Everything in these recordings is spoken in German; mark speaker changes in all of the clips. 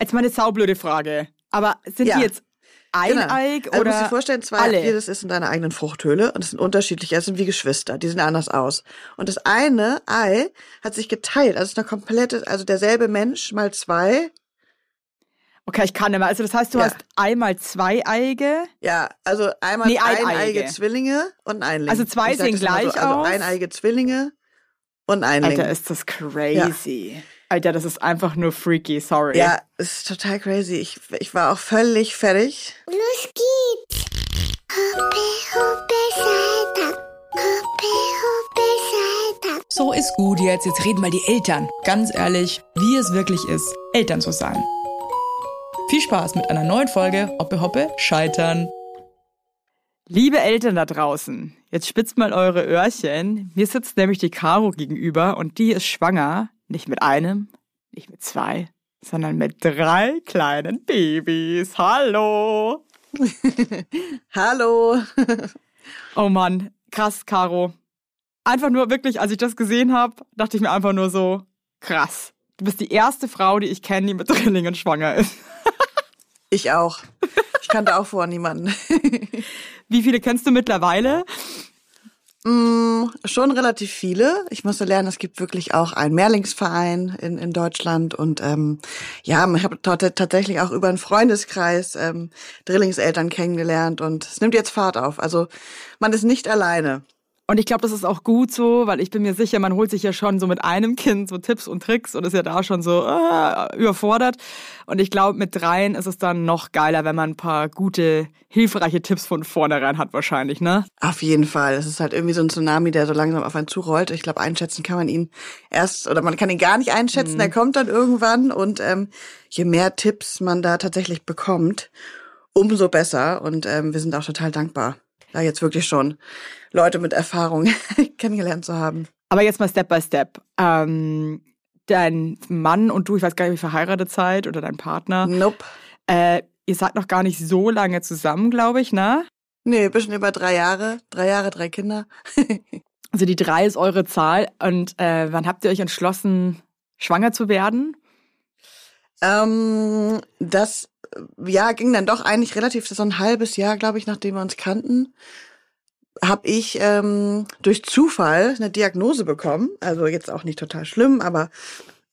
Speaker 1: Jetzt mal eine saublöde Frage. Aber sind ja. die jetzt eineig
Speaker 2: genau. also
Speaker 1: oder
Speaker 2: musst dir vorstellen, zwei,
Speaker 1: alle?
Speaker 2: jedes ist in deiner eigenen Fruchthöhle und es sind unterschiedliche, es sind wie Geschwister, die sehen anders aus. Und das eine Ei hat sich geteilt, also es ist eine komplette, also derselbe Mensch mal zwei.
Speaker 1: Okay, ich kann nicht mehr. Also das heißt, du
Speaker 2: Ja.
Speaker 1: hast einmal zwei Eige.
Speaker 2: Ja, also einmal
Speaker 1: Nee,
Speaker 2: eineige
Speaker 1: eineige.
Speaker 2: Zwillinge und ein Einling.
Speaker 1: Also zwei sehen gleich
Speaker 2: so, also
Speaker 1: aus?
Speaker 2: eineige Zwillinge und Einling.
Speaker 1: Alter, ist das crazy. Alter, das ist einfach nur freaky, sorry.
Speaker 2: Ja, es ist total crazy. Ich, ich war auch völlig fertig.
Speaker 3: Los geht's. Hoppe, hoppe, Seitern. Hoppe, hoppe.
Speaker 4: So ist gut jetzt. Jetzt reden mal die Eltern. Ganz ehrlich, wie es wirklich ist, Eltern zu sein. Viel Spaß mit einer neuen Folge Hoppe Hoppe Scheitern.
Speaker 1: Liebe Eltern da draußen, jetzt spitzt mal eure Öhrchen. Mir sitzt nämlich die Caro gegenüber und die ist schwanger. Nicht mit einem, nicht mit zwei, sondern mit drei kleinen Babys. Hallo!
Speaker 2: Hallo.
Speaker 1: Oh Mann, krass, Caro. Einfach nur wirklich, als ich das gesehen habe, dachte ich mir einfach nur so, krass. Du bist die erste Frau, die ich kenne, die mit Drillingen schwanger ist.
Speaker 2: Ich auch. Ich kannte auch vorher niemanden.
Speaker 1: Wie viele kennst du mittlerweile?
Speaker 2: Mm, schon relativ viele. Ich musste lernen, es gibt wirklich auch einen Mehrlingsverein in, in Deutschland und ähm, ja, ich habe tatsächlich auch über einen Freundeskreis ähm, Drillingseltern kennengelernt und es nimmt jetzt Fahrt auf. Also man ist nicht alleine.
Speaker 1: Und ich glaube, das ist auch gut so, weil ich bin mir sicher, man holt sich ja schon so mit einem Kind so Tipps und Tricks und ist ja da schon so äh, überfordert. Und ich glaube, mit dreien ist es dann noch geiler, wenn man ein paar gute, hilfreiche Tipps von vornherein hat wahrscheinlich, ne?
Speaker 2: Auf jeden Fall. Es ist halt irgendwie so ein Tsunami, der so langsam auf einen zurollt. Ich glaube, einschätzen kann man ihn erst oder man kann ihn gar nicht einschätzen. Er kommt dann irgendwann und ähm, je mehr Tipps man da tatsächlich bekommt, umso besser. Und ähm, wir sind auch total dankbar, da jetzt wirklich schon Leute mit Erfahrung kennengelernt zu haben.
Speaker 1: Aber jetzt mal Step by Step. Ähm, dein Mann und du, ich weiß gar nicht, wie verheiratet seid oder dein Partner,
Speaker 2: Nope.
Speaker 1: äh, ihr seid noch gar nicht so lange zusammen, glaube ich, ne?
Speaker 2: Nee, bisschen über drei Jahre. Drei Jahre, drei Kinder.
Speaker 1: Also die drei ist eure Zahl. Und äh, wann habt ihr euch entschlossen, schwanger zu werden?
Speaker 2: Ähm, das ja ging dann doch eigentlich relativ so ein halbes Jahr, glaube ich, nachdem wir uns kannten, habe ich ähm, durch Zufall eine Diagnose bekommen. Also jetzt auch nicht total schlimm, aber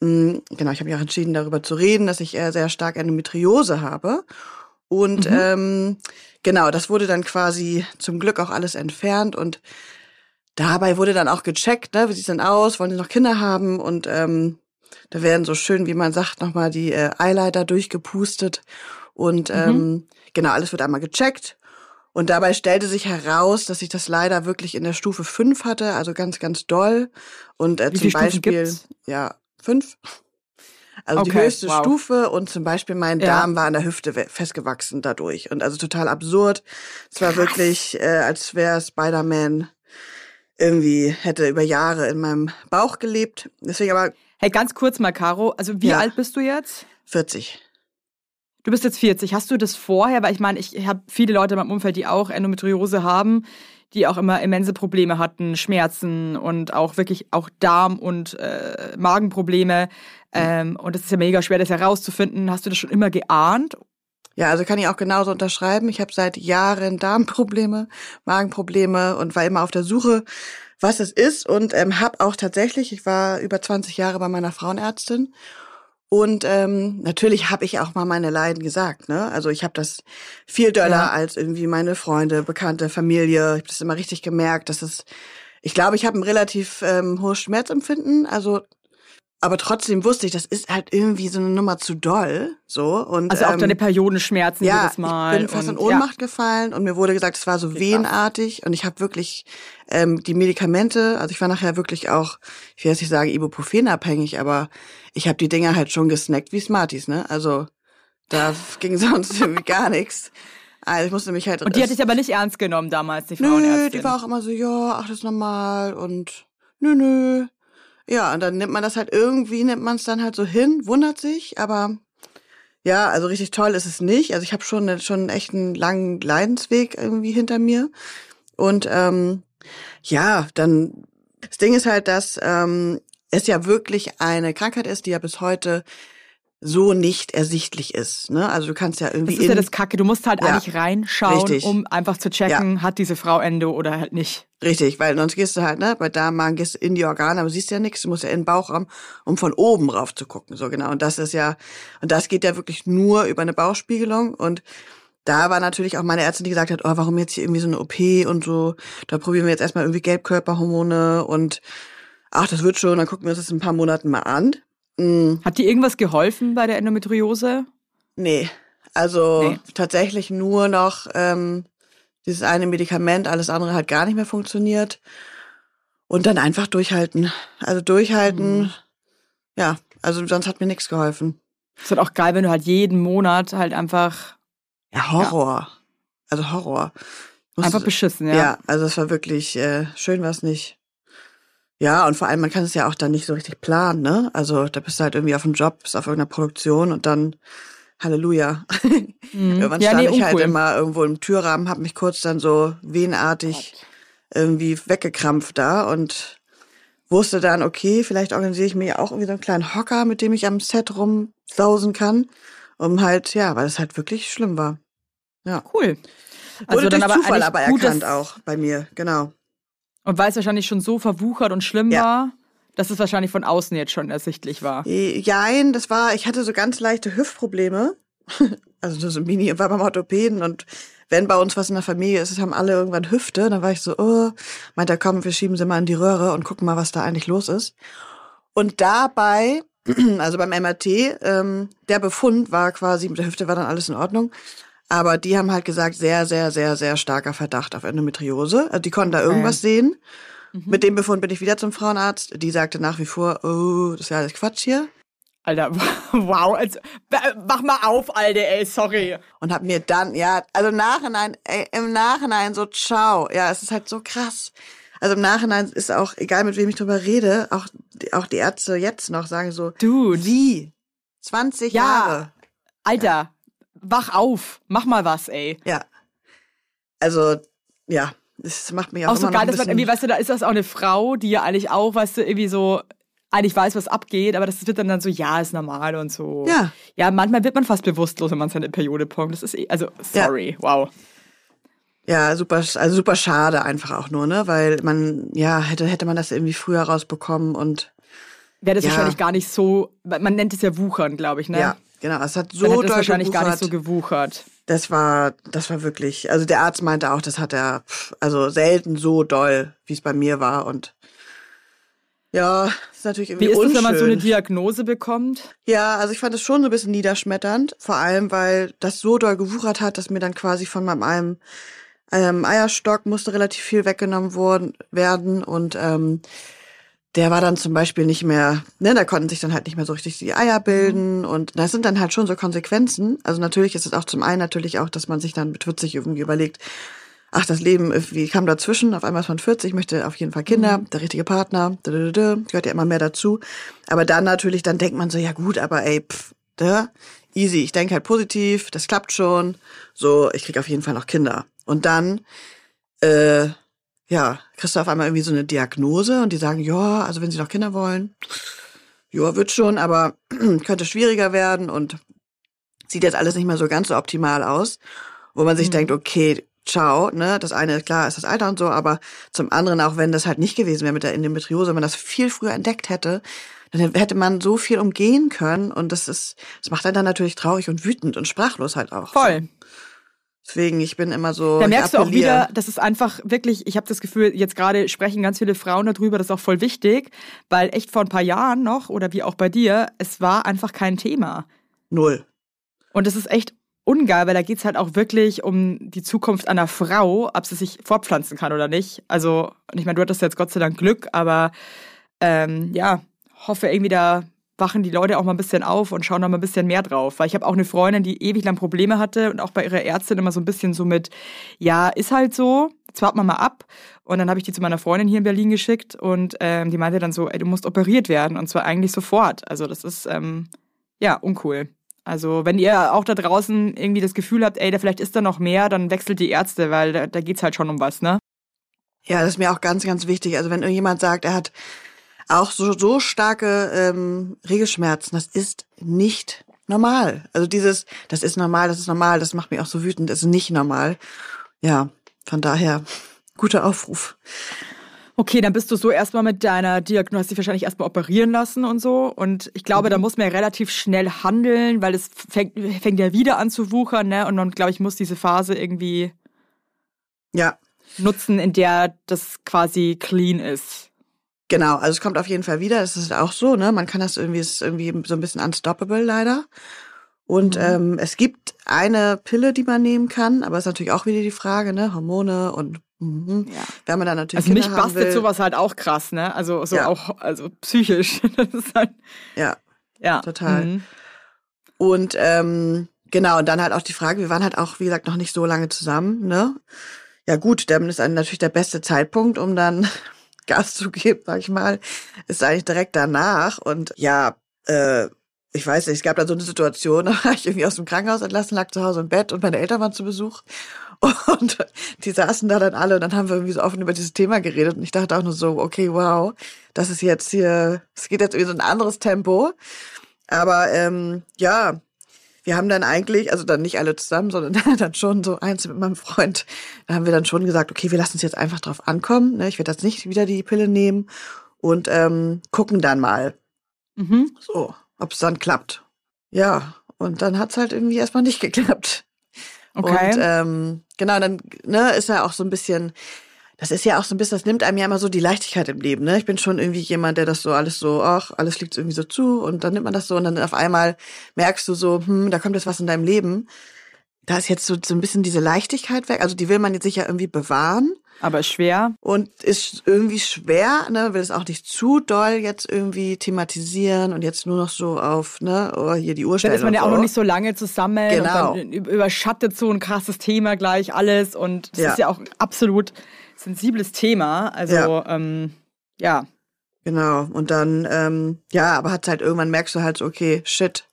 Speaker 2: mh, genau, ich habe mich auch entschieden, darüber zu reden, dass ich äh, sehr stark Endometriose habe. Und
Speaker 1: Mhm.
Speaker 2: ähm, genau, das wurde dann quasi zum Glück auch alles entfernt und dabei wurde dann auch gecheckt, ne, wie sieht's denn aus, wollen sie noch Kinder haben und ähm, da werden so schön, wie man sagt, nochmal die äh, Eileiter durchgepustet und ähm, genau, alles wird einmal gecheckt. Und dabei stellte sich heraus, dass ich das leider wirklich in der Stufe 5 hatte, also ganz, ganz doll. Und äh, zum Beispiel, ja, fünf. Also die
Speaker 1: Okay,
Speaker 2: höchste
Speaker 1: wow.
Speaker 2: Stufe und zum Beispiel mein
Speaker 1: Ja.
Speaker 2: Darm war an der Hüfte festgewachsen dadurch. Und also total absurd. Es war wirklich, äh, als wäre Spider-Man irgendwie hätte über Jahre in meinem Bauch gelebt. Deswegen aber
Speaker 1: Hey, ganz kurz mal, Caro. Also wie
Speaker 2: Ja.
Speaker 1: alt bist du jetzt?
Speaker 2: 40.
Speaker 1: Du bist jetzt 40. Hast du das vorher? Weil ich meine, ich habe viele Leute in meinem Umfeld, die auch Endometriose haben, die auch immer immense Probleme hatten, Schmerzen und auch wirklich auch Darm- und äh, Magenprobleme. Ähm, und das ist ja mega schwer, das herauszufinden. Hast du das schon immer geahnt?
Speaker 2: Ja, also kann ich auch genauso unterschreiben. Ich habe seit Jahren Darmprobleme, Magenprobleme und war immer auf der Suche, was es ist und ähm, habe auch tatsächlich, ich war über 20 Jahre bei meiner Frauenärztin und ähm, natürlich habe ich auch mal meine Leiden gesagt. Ne? Also ich habe das viel doller
Speaker 1: Ja.
Speaker 2: als irgendwie meine Freunde, Bekannte, Familie. Ich habe das immer richtig gemerkt, dass es, ich glaube, ich habe ein relativ ähm, hohes Schmerzempfinden. Also aber trotzdem wusste ich, das ist halt irgendwie so eine Nummer zu doll, so und
Speaker 1: Also auch
Speaker 2: ähm,
Speaker 1: deine Periodenschmerzen
Speaker 2: ja,
Speaker 1: jedes Mal.
Speaker 2: ich bin fast in
Speaker 1: und,
Speaker 2: Ohnmacht gefallen und mir wurde gesagt, es war so wehenartig und ich habe wirklich ähm, die Medikamente, also ich war nachher wirklich auch, ich will jetzt nicht sagen Ibuprofen abhängig, aber ich habe die Dinger halt schon gesnackt wie Smarties, ne? Also da ging sonst irgendwie gar nichts. Also ich musste mich halt
Speaker 1: Ja. Und die hat dich aber nicht ernst genommen damals, die
Speaker 2: Nö,
Speaker 1: Frauenärztin.
Speaker 2: die war auch immer so, ja, ach, das ist normal und nö, nö. Ja, und dann nimmt man das halt irgendwie, nimmt man es dann halt so hin, wundert sich, aber ja, also richtig toll ist es nicht. Also ich habe schon, schon echt einen langen Leidensweg irgendwie hinter mir. Und ähm, ja, dann, das Ding ist halt, dass ähm, es ja wirklich eine Krankheit ist, die ja bis heute so nicht ersichtlich ist. Ne? Also du kannst ja irgendwie.
Speaker 1: Das ist ja das Kacke. Du musst halt
Speaker 2: Ja,
Speaker 1: eigentlich reinschauen,
Speaker 2: richtig.
Speaker 1: um einfach zu checken, hat diese Frau Endo oder halt nicht.
Speaker 2: Richtig, weil sonst gehst du halt, ne, bei Darmmagen gehst du in die Organe, aber siehst ja nichts, du musst ja in den Bauchraum, um von oben rauf zu gucken. So genau. Und das ist ja, und das geht ja wirklich nur über eine Bauchspiegelung. Und da war natürlich auch meine Ärztin, die gesagt hat, oh, warum jetzt hier irgendwie so eine OP und so, da probieren wir jetzt erstmal irgendwie Gelbkörperhormone und ach, das wird schon, dann gucken wir uns das in ein paar Monaten mal an. Mm,
Speaker 1: Hat dir irgendwas geholfen bei der Endometriose?
Speaker 2: Nee, also
Speaker 1: Nee.
Speaker 2: tatsächlich nur noch ähm, dieses eine Medikament, alles andere hat gar nicht mehr funktioniert. Und dann einfach durchhalten. Also durchhalten,
Speaker 1: Mhm.
Speaker 2: ja, also sonst hat mir nichts geholfen.
Speaker 1: Es wird auch geil, wenn du halt jeden Monat halt einfach,
Speaker 2: Ja, Horror. Also Horror. Musste-
Speaker 1: einfach beschissen,
Speaker 2: ja.
Speaker 1: ja.
Speaker 2: also es war wirklich, äh, schön war es nicht. Ja, und vor allem, man kann es ja auch dann nicht so richtig planen, ne? Also da bist du halt irgendwie auf dem Job, bist auf irgendeiner Produktion und dann Halleluja.
Speaker 1: Mhm.
Speaker 2: Irgendwann
Speaker 1: ja,
Speaker 2: stand
Speaker 1: nee,
Speaker 2: ich halt
Speaker 1: uncool.
Speaker 2: immer irgendwo im Türrahmen, hab mich kurz dann so wehenartig irgendwie weggekrampft da und wusste dann, okay, vielleicht organisiere ich mir auch irgendwie so einen kleinen Hocker, mit dem ich am Set rumsausen kann, um halt, ja, weil es halt wirklich schlimm war.
Speaker 1: Cool.
Speaker 2: Wurde durch Zufall
Speaker 1: eigentlich
Speaker 2: aber erkannt auch bei mir, genau.
Speaker 1: Und weil es wahrscheinlich schon so verwuchert und schlimm
Speaker 2: Ja.
Speaker 1: war, dass es wahrscheinlich von außen jetzt schon ersichtlich war.
Speaker 2: Äh, Jein, das war, ich hatte so ganz leichte Hüftprobleme. Also so so Mini, war beim Orthopäden und wenn bei uns was in der Familie ist, haben alle irgendwann Hüfte, dann war ich so, oh, meint er, komm, wir schieben sie mal in die Röhre und gucken mal, was da eigentlich los ist. Und dabei, also beim MRT, ähm, der Befund war quasi, mit der Hüfte war dann alles in Ordnung. Aber die haben halt gesagt, sehr, sehr, sehr, sehr starker Verdacht auf Endometriose. Also die konnten da irgendwas sehen. Mit dem Befund bin ich wieder zum Frauenarzt. Die sagte nach wie vor, oh, das ist ja alles Quatsch hier.
Speaker 1: Alter, wow. Also, mach mal auf, Alter, ey, sorry.
Speaker 2: und hab mir dann, ja, also im Nachhinein, ey, im Nachhinein so, ciao. Ja, es ist halt so krass. Also im Nachhinein ist auch, egal mit wem ich drüber rede, auch, die- auch die Ärzte jetzt noch sagen so,
Speaker 1: Dude.
Speaker 2: wie? 20
Speaker 1: Ja.
Speaker 2: Jahre.
Speaker 1: Alter, wach auf. Mach mal was, ey.
Speaker 2: Ja. Also, ja, es macht mich auch,
Speaker 1: Auch so geil, dass man irgendwie, weißt du, da ist das auch eine Frau, die ja eigentlich auch, weißt du, irgendwie so eigentlich weiß, was abgeht, aber das wird dann, dann so, ja, ist normal und so.
Speaker 2: Ja.
Speaker 1: Ja, manchmal wird man fast bewusstlos, wenn man seine Periode bekommt. Das ist eh, also, sorry, wow.
Speaker 2: ja, super, also super schade einfach auch nur, ne, weil man, ja, hätte, hätte man das irgendwie früher rausbekommen und,
Speaker 1: Wäre das
Speaker 2: Ja.
Speaker 1: wahrscheinlich gar nicht so, man nennt es ja Wuchern, glaube ich, ne?
Speaker 2: ja, genau, es hat
Speaker 1: Dann
Speaker 2: so
Speaker 1: es
Speaker 2: doll
Speaker 1: wahrscheinlich gar nicht
Speaker 2: gewuchert.
Speaker 1: so gewuchert.
Speaker 2: Das war, das war wirklich, also der Arzt meinte auch, das hat er, also selten so doll, wie es bei mir war und ja, ist natürlich irgendwie
Speaker 1: Wie ist es,
Speaker 2: unschön.
Speaker 1: wenn man so eine Diagnose bekommt?
Speaker 2: ja, also ich fand es schon so ein bisschen niederschmetternd, vor allem, weil das so doll gewuchert hat, dass mir dann quasi von meinem einem, ähm, Eierstock musste relativ viel weggenommen worden, werden und ähm, der war dann zum Beispiel nicht mehr, ne, da konnten sich dann halt nicht mehr so richtig die Eier bilden und das sind dann halt schon so Konsequenzen. Also natürlich ist es auch zum einen natürlich auch, dass man sich dann mit 40 irgendwie überlegt, ach, das Leben irgendwie kam dazwischen, auf einmal ist man 40, möchte auf jeden Fall Kinder, der richtige Partner, da, da, da, gehört ja immer mehr dazu. Aber dann natürlich, dann denkt man so, ja gut, aber ey, pff, da, easy, ich denke halt positiv, das klappt schon, so, ich krieg auf jeden Fall noch Kinder. Und dann, äh, ja, kriegst du auf einmal irgendwie so eine Diagnose und die sagen, ja, also wenn sie noch Kinder wollen, ja, wird schon, aber könnte schwieriger werden und sieht jetzt alles nicht mehr so ganz so optimal aus, wo man sich denkt, okay, ciao, ne, das eine, klar, ist das Alter und so, aber zum anderen, auch wenn das halt nicht gewesen wäre mit der Endometriose, wenn man das viel früher entdeckt hätte, dann hätte man so viel umgehen können und das ist, das macht einen dann natürlich traurig und wütend und sprachlos halt auch.
Speaker 1: Voll.
Speaker 2: Deswegen, ich bin immer so.
Speaker 1: Da merkst du auch wieder, das ist einfach wirklich, ich habe das Gefühl, jetzt gerade sprechen ganz viele Frauen darüber, das ist auch voll wichtig, weil echt vor ein paar Jahren noch, oder wie auch bei dir, es war einfach kein Thema.
Speaker 2: Null.
Speaker 1: Und das ist echt ungeil, weil da geht's halt auch wirklich um die Zukunft einer Frau, ob sie sich fortpflanzen kann oder nicht. Also, ich meine, du hattest jetzt Gott sei Dank Glück, aber ähm, ja, hoffe irgendwie da wachen die Leute auch mal ein bisschen auf und schauen da mal ein bisschen mehr drauf. Weil ich habe auch eine Freundin, die ewig lang Probleme hatte und auch bei ihrer Ärztin immer so ein bisschen so mit, ja, ist halt so, jetzt warten wir mal ab. Und dann habe ich die zu meiner Freundin hier in Berlin geschickt und ähm, die meinte dann so, ey, du musst operiert werden und zwar eigentlich sofort. Also das ist, ähm, ja, uncool. Also wenn ihr auch da draußen irgendwie das Gefühl habt, ey, da vielleicht ist da noch mehr, dann wechselt die Ärzte, weil da, da geht's halt schon um was, ne?
Speaker 2: Ja, das ist mir auch ganz, ganz wichtig. Also wenn irgendjemand sagt, er hat auch so, so starke ähm, Regelschmerzen, das ist nicht normal. Also dieses, das ist normal, das ist normal, das macht mich auch so wütend, das ist nicht normal. Ja, von daher, guter Aufruf.
Speaker 1: Okay, dann bist du so erstmal mit deiner Diagnose, hast dich wahrscheinlich erstmal operieren lassen und so. Und ich glaube,
Speaker 2: Mhm.
Speaker 1: da muss man ja relativ schnell handeln, weil es fängt, fängt ja wieder an zu wuchern, ne? Und man, glaube ich, muss diese Phase irgendwie
Speaker 2: Ja,
Speaker 1: nutzen, in der das quasi clean ist.
Speaker 2: Genau. Also es kommt auf jeden Fall wieder. Das ist auch so, ne? Man kann das irgendwie, es ist irgendwie so ein bisschen unstoppable leider. Und ähm, es gibt eine Pille, die man nehmen kann, aber ist natürlich auch wieder die Frage, ne? Hormone und mhm.
Speaker 1: Ja.
Speaker 2: wenn man dann natürlich
Speaker 1: Also mich
Speaker 2: Kinder
Speaker 1: bastet
Speaker 2: will,
Speaker 1: sowas halt auch krass, ne? Also so
Speaker 2: Ja.
Speaker 1: auch, also psychisch. Das ist halt,
Speaker 2: Ja,
Speaker 1: ja.
Speaker 2: Total.
Speaker 1: Mhm.
Speaker 2: Und ähm, genau, und dann halt auch die Frage, wir waren halt auch, wie gesagt, noch nicht so lange zusammen, ne? Ja gut, dann ist dann natürlich der beste Zeitpunkt, um dann Gas zu geben, sag ich mal, ist eigentlich direkt danach. Und ja, äh, ich weiß nicht, es gab dann so eine Situation, da war ich irgendwie aus dem Krankenhaus entlassen, lag zu Hause im Bett und meine Eltern waren zu Besuch. Und die saßen da dann alle und dann haben wir irgendwie so offen über dieses Thema geredet und ich dachte auch nur so, okay, wow, das ist jetzt hier, es geht jetzt irgendwie so ein anderes Tempo. Aber ähm, ja, wir haben dann eigentlich, also dann nicht alle zusammen, sondern dann schon so eins mit meinem Freund, da haben wir dann schon gesagt, okay, wir lassen es jetzt einfach drauf ankommen. Ne? Ich werde jetzt nicht wieder die Pille nehmen und ähm, gucken dann mal,
Speaker 1: Mhm.
Speaker 2: so, ob es dann klappt. Ja, und dann hat's halt irgendwie erstmal nicht geklappt.
Speaker 1: Okay.
Speaker 2: Und ähm, genau, dann ne, ist ja auch so ein bisschen, das ist ja auch so ein bisschen, das nimmt einem ja immer so die Leichtigkeit im Leben. Ne? Ich bin schon irgendwie jemand, der das so alles so, ach, alles liegt irgendwie so zu und dann nimmt man das so und dann auf einmal merkst du so, hm, da kommt jetzt was in deinem Leben. Da ist jetzt so, so ein bisschen diese Leichtigkeit weg. Also die will man jetzt sicher irgendwie bewahren
Speaker 1: Aber schwer.
Speaker 2: und ist irgendwie schwer, ne, will es auch nicht zu doll jetzt irgendwie thematisieren und jetzt nur noch so auf, ne, oh, hier die
Speaker 1: Dann
Speaker 2: Uhrzeit
Speaker 1: ist man ja
Speaker 2: und
Speaker 1: auch
Speaker 2: so.
Speaker 1: noch nicht so lange zusammen
Speaker 2: Genau.
Speaker 1: und dann überschattet so ein krasses Thema gleich alles und es
Speaker 2: Ja.
Speaker 1: ist ja auch absolut sensibles Thema. Also
Speaker 2: Ja.
Speaker 1: ähm, ja.
Speaker 2: Genau. Und dann, ähm, ja, aber hat halt irgendwann merkst du halt so, okay, shit.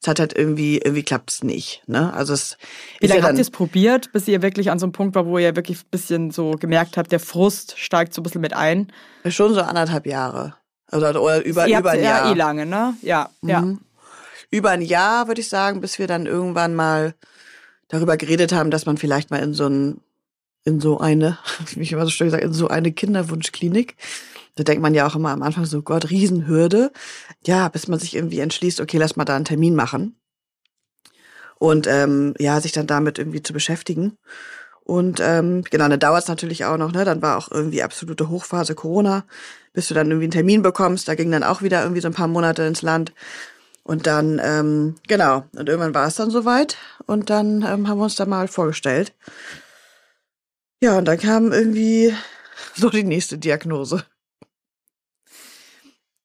Speaker 2: Es hat halt irgendwie, irgendwie klappt's nicht. Ne? Also es
Speaker 1: Wie
Speaker 2: ist ja
Speaker 1: lange habt ihr es probiert, bis ihr wirklich an so einem Punkt war, wo ihr wirklich ein bisschen so gemerkt habt, der Frust steigt so ein bisschen mit ein?
Speaker 2: schon so anderthalb Jahre. Also oder über,
Speaker 1: ihr
Speaker 2: über ein
Speaker 1: ja
Speaker 2: Jahr.
Speaker 1: eh lange, ne? Ja, ja.
Speaker 2: Mhm. Über ein Jahr, würde ich sagen, bis wir dann irgendwann mal darüber geredet haben, dass man vielleicht mal in so ein, in so eine, wie ich immer so schön gesagt, in so eine Kinderwunschklinik. Da denkt man ja auch immer am Anfang so, Gott, Riesenhürde. Ja, bis man sich irgendwie entschließt, okay, lass mal da einen Termin machen. Und ähm, ja, sich dann damit irgendwie zu beschäftigen. Und ähm, genau, dann dauert es natürlich auch noch, ne? Dann war auch irgendwie absolute Hochphase Corona, bis du dann irgendwie einen Termin bekommst. Da ging dann auch wieder irgendwie so ein paar Monate ins Land. Und dann, ähm, genau, und irgendwann war es dann soweit und dann ähm, haben wir uns da mal vorgestellt. Ja, und dann kam irgendwie so die nächste Diagnose.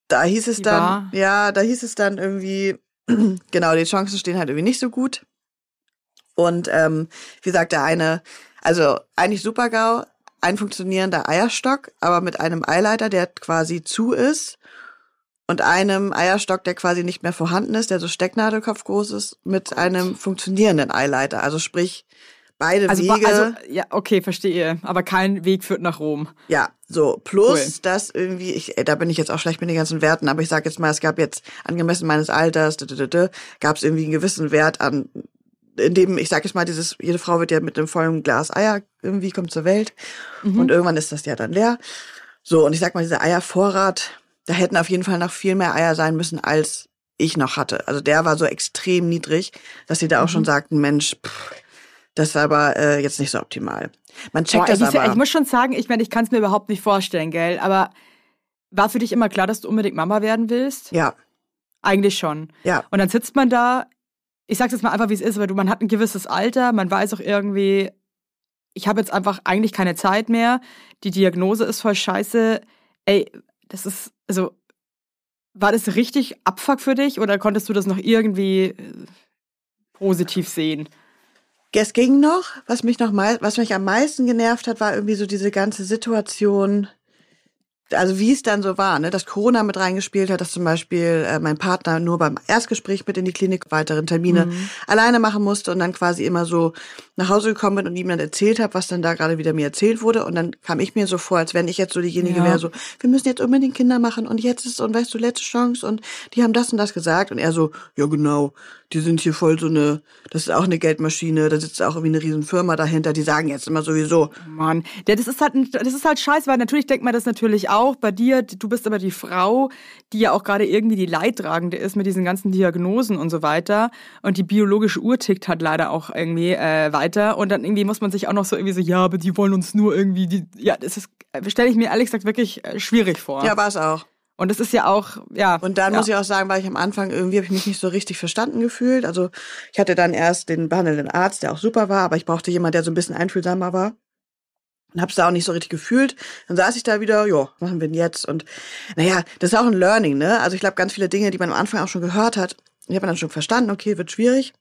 Speaker 2: Da hieß es
Speaker 1: Die
Speaker 2: dann,
Speaker 1: war?
Speaker 2: ja, da hieß es dann irgendwie, genau, die Chancen stehen halt irgendwie nicht so gut. Und ähm, wie gesagt, der eine, also eigentlich Super-GAU, ein funktionierender Eierstock, aber mit einem Eileiter, der quasi zu ist und einem Eierstock, der quasi nicht mehr vorhanden ist, der so Stecknadelkopf groß ist, mit einem funktionierenden Eileiter. Also sprich, beide
Speaker 1: Also,
Speaker 2: Wege.
Speaker 1: also, ja, okay, verstehe. Aber kein Weg führt nach Rom.
Speaker 2: Ja, so plus
Speaker 1: Cool.
Speaker 2: das irgendwie, ich, äh, da bin ich jetzt auch schlecht mit den ganzen Werten, aber ich sage jetzt mal, es gab jetzt angemessen meines Alters, gab es irgendwie einen gewissen Wert an, in dem ich sage jetzt mal, dieses jede Frau wird ja mit einem vollen Glas Eier irgendwie kommt zur Welt
Speaker 1: Mhm.
Speaker 2: und irgendwann ist das ja dann leer. So und ich sag mal, dieser Eiervorrat, da hätten auf jeden Fall noch viel mehr Eier sein müssen als ich noch hatte. Also der war so extrem niedrig, dass sie da auch
Speaker 1: Mhm.
Speaker 2: schon sagten, Mensch, pff, das war aber äh, jetzt nicht so optimal. Man checkt
Speaker 1: Boah,
Speaker 2: das
Speaker 1: ich,
Speaker 2: aber.
Speaker 1: ich muss schon sagen, ich meine, ich kann es mir überhaupt nicht vorstellen, gell? Aber war für dich immer klar, dass du unbedingt Mama werden willst?
Speaker 2: ja,
Speaker 1: Eigentlich schon.
Speaker 2: ja.
Speaker 1: Und dann sitzt man da, ich sag's jetzt mal einfach, wie es ist, weil du, man hat ein gewisses Alter, man weiß auch irgendwie, ich habe jetzt einfach eigentlich keine Zeit mehr, die Diagnose ist voll scheiße. Ey, das ist, also, war das richtig Abfuck für dich oder konntest du das noch irgendwie äh, positiv sehen?
Speaker 2: Es ging noch. Was mich noch mei was mich am meisten genervt hat, war irgendwie so diese ganze Situation. Also wie es dann so war, ne, dass Corona mit reingespielt hat, dass zum Beispiel äh, mein Partner nur beim Erstgespräch mit in die Klinik weiteren Termine
Speaker 5: Mhm.
Speaker 2: alleine machen musste und dann quasi immer so nach Hause gekommen bin und ihm dann erzählt habe, was dann da gerade wieder mir erzählt wurde und dann kam ich mir so vor, als wenn ich jetzt so diejenige
Speaker 5: Ja.
Speaker 2: wäre, so, wir müssen jetzt unbedingt Kinder machen und jetzt ist und weißt du letzte Chance und die haben das und das gesagt und er so, ja genau, die sind hier voll so eine, das ist auch eine Geldmaschine, da sitzt auch irgendwie eine riesen Firma dahinter, die sagen jetzt immer sowieso,
Speaker 5: Mann, ja, das ist halt, das ist halt scheiße, weil natürlich denkt man das natürlich auch bei dir. Du bist aber die Frau, die ja auch gerade irgendwie die Leidtragende ist mit diesen ganzen Diagnosen und so weiter. Und die biologische Uhr tickt halt leider auch irgendwie äh, weiter. Und dann irgendwie muss man sich auch noch so irgendwie so, ja, aber die wollen uns nur irgendwie, die, ja, das ist, stelle ich mir ehrlich gesagt wirklich äh, schwierig vor.
Speaker 2: ja, war es auch.
Speaker 5: Und das ist ja auch, ja.
Speaker 2: Und dann
Speaker 5: ja.
Speaker 2: muss ich auch sagen, weil ich am Anfang irgendwie habe ich mich nicht so richtig verstanden gefühlt. Also ich hatte dann erst den behandelnden Arzt, der auch super war, aber ich brauchte jemanden, der so ein bisschen einfühlsamer war. Und hab's da auch nicht so richtig gefühlt. Dann saß ich da wieder, jo, was machen wir denn jetzt? Und naja, das ist auch ein Learning, ne? Also ich glaube, ganz viele Dinge, die man am Anfang auch schon gehört hat, die hat man dann schon verstanden, okay, wird schwierig.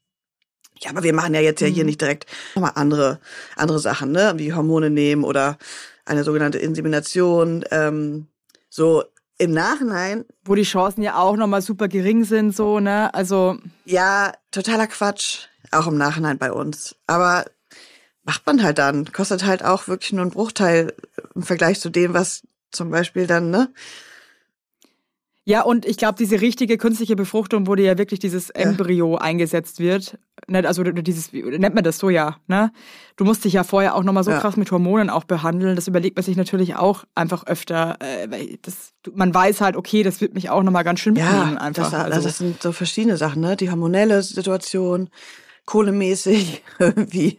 Speaker 2: Ja, aber wir machen ja jetzt ja hier nicht direkt nochmal andere, andere Sachen, ne? Wie Hormone nehmen oder eine sogenannte Insemination. Ähm, so im Nachhinein
Speaker 5: wo die Chancen ja auch nochmal super gering sind, so, ne? Also,
Speaker 2: Ja, totaler Quatsch. Auch im Nachhinein bei uns. Aber macht man halt dann. Kostet halt auch wirklich nur einen Bruchteil im Vergleich zu dem, was zum Beispiel dann, ne?
Speaker 5: Ja, und ich glaube, diese richtige künstliche Befruchtung, wo dir ja wirklich dieses Embryo eingesetzt wird, ne, also dieses, nennt man das so ja, ne? Du musst dich ja vorher auch nochmal so
Speaker 2: Ja.
Speaker 5: krass mit Hormonen auch behandeln. Das überlegt man sich natürlich auch einfach öfter, äh, weil das, man weiß halt, okay, das wird mich auch nochmal ganz schön mitnehmen
Speaker 2: Ja,
Speaker 5: einfach.
Speaker 2: das,
Speaker 5: also,
Speaker 2: also das sind so verschiedene Sachen, ne? Die hormonelle Situation, kohlemäßig, irgendwie.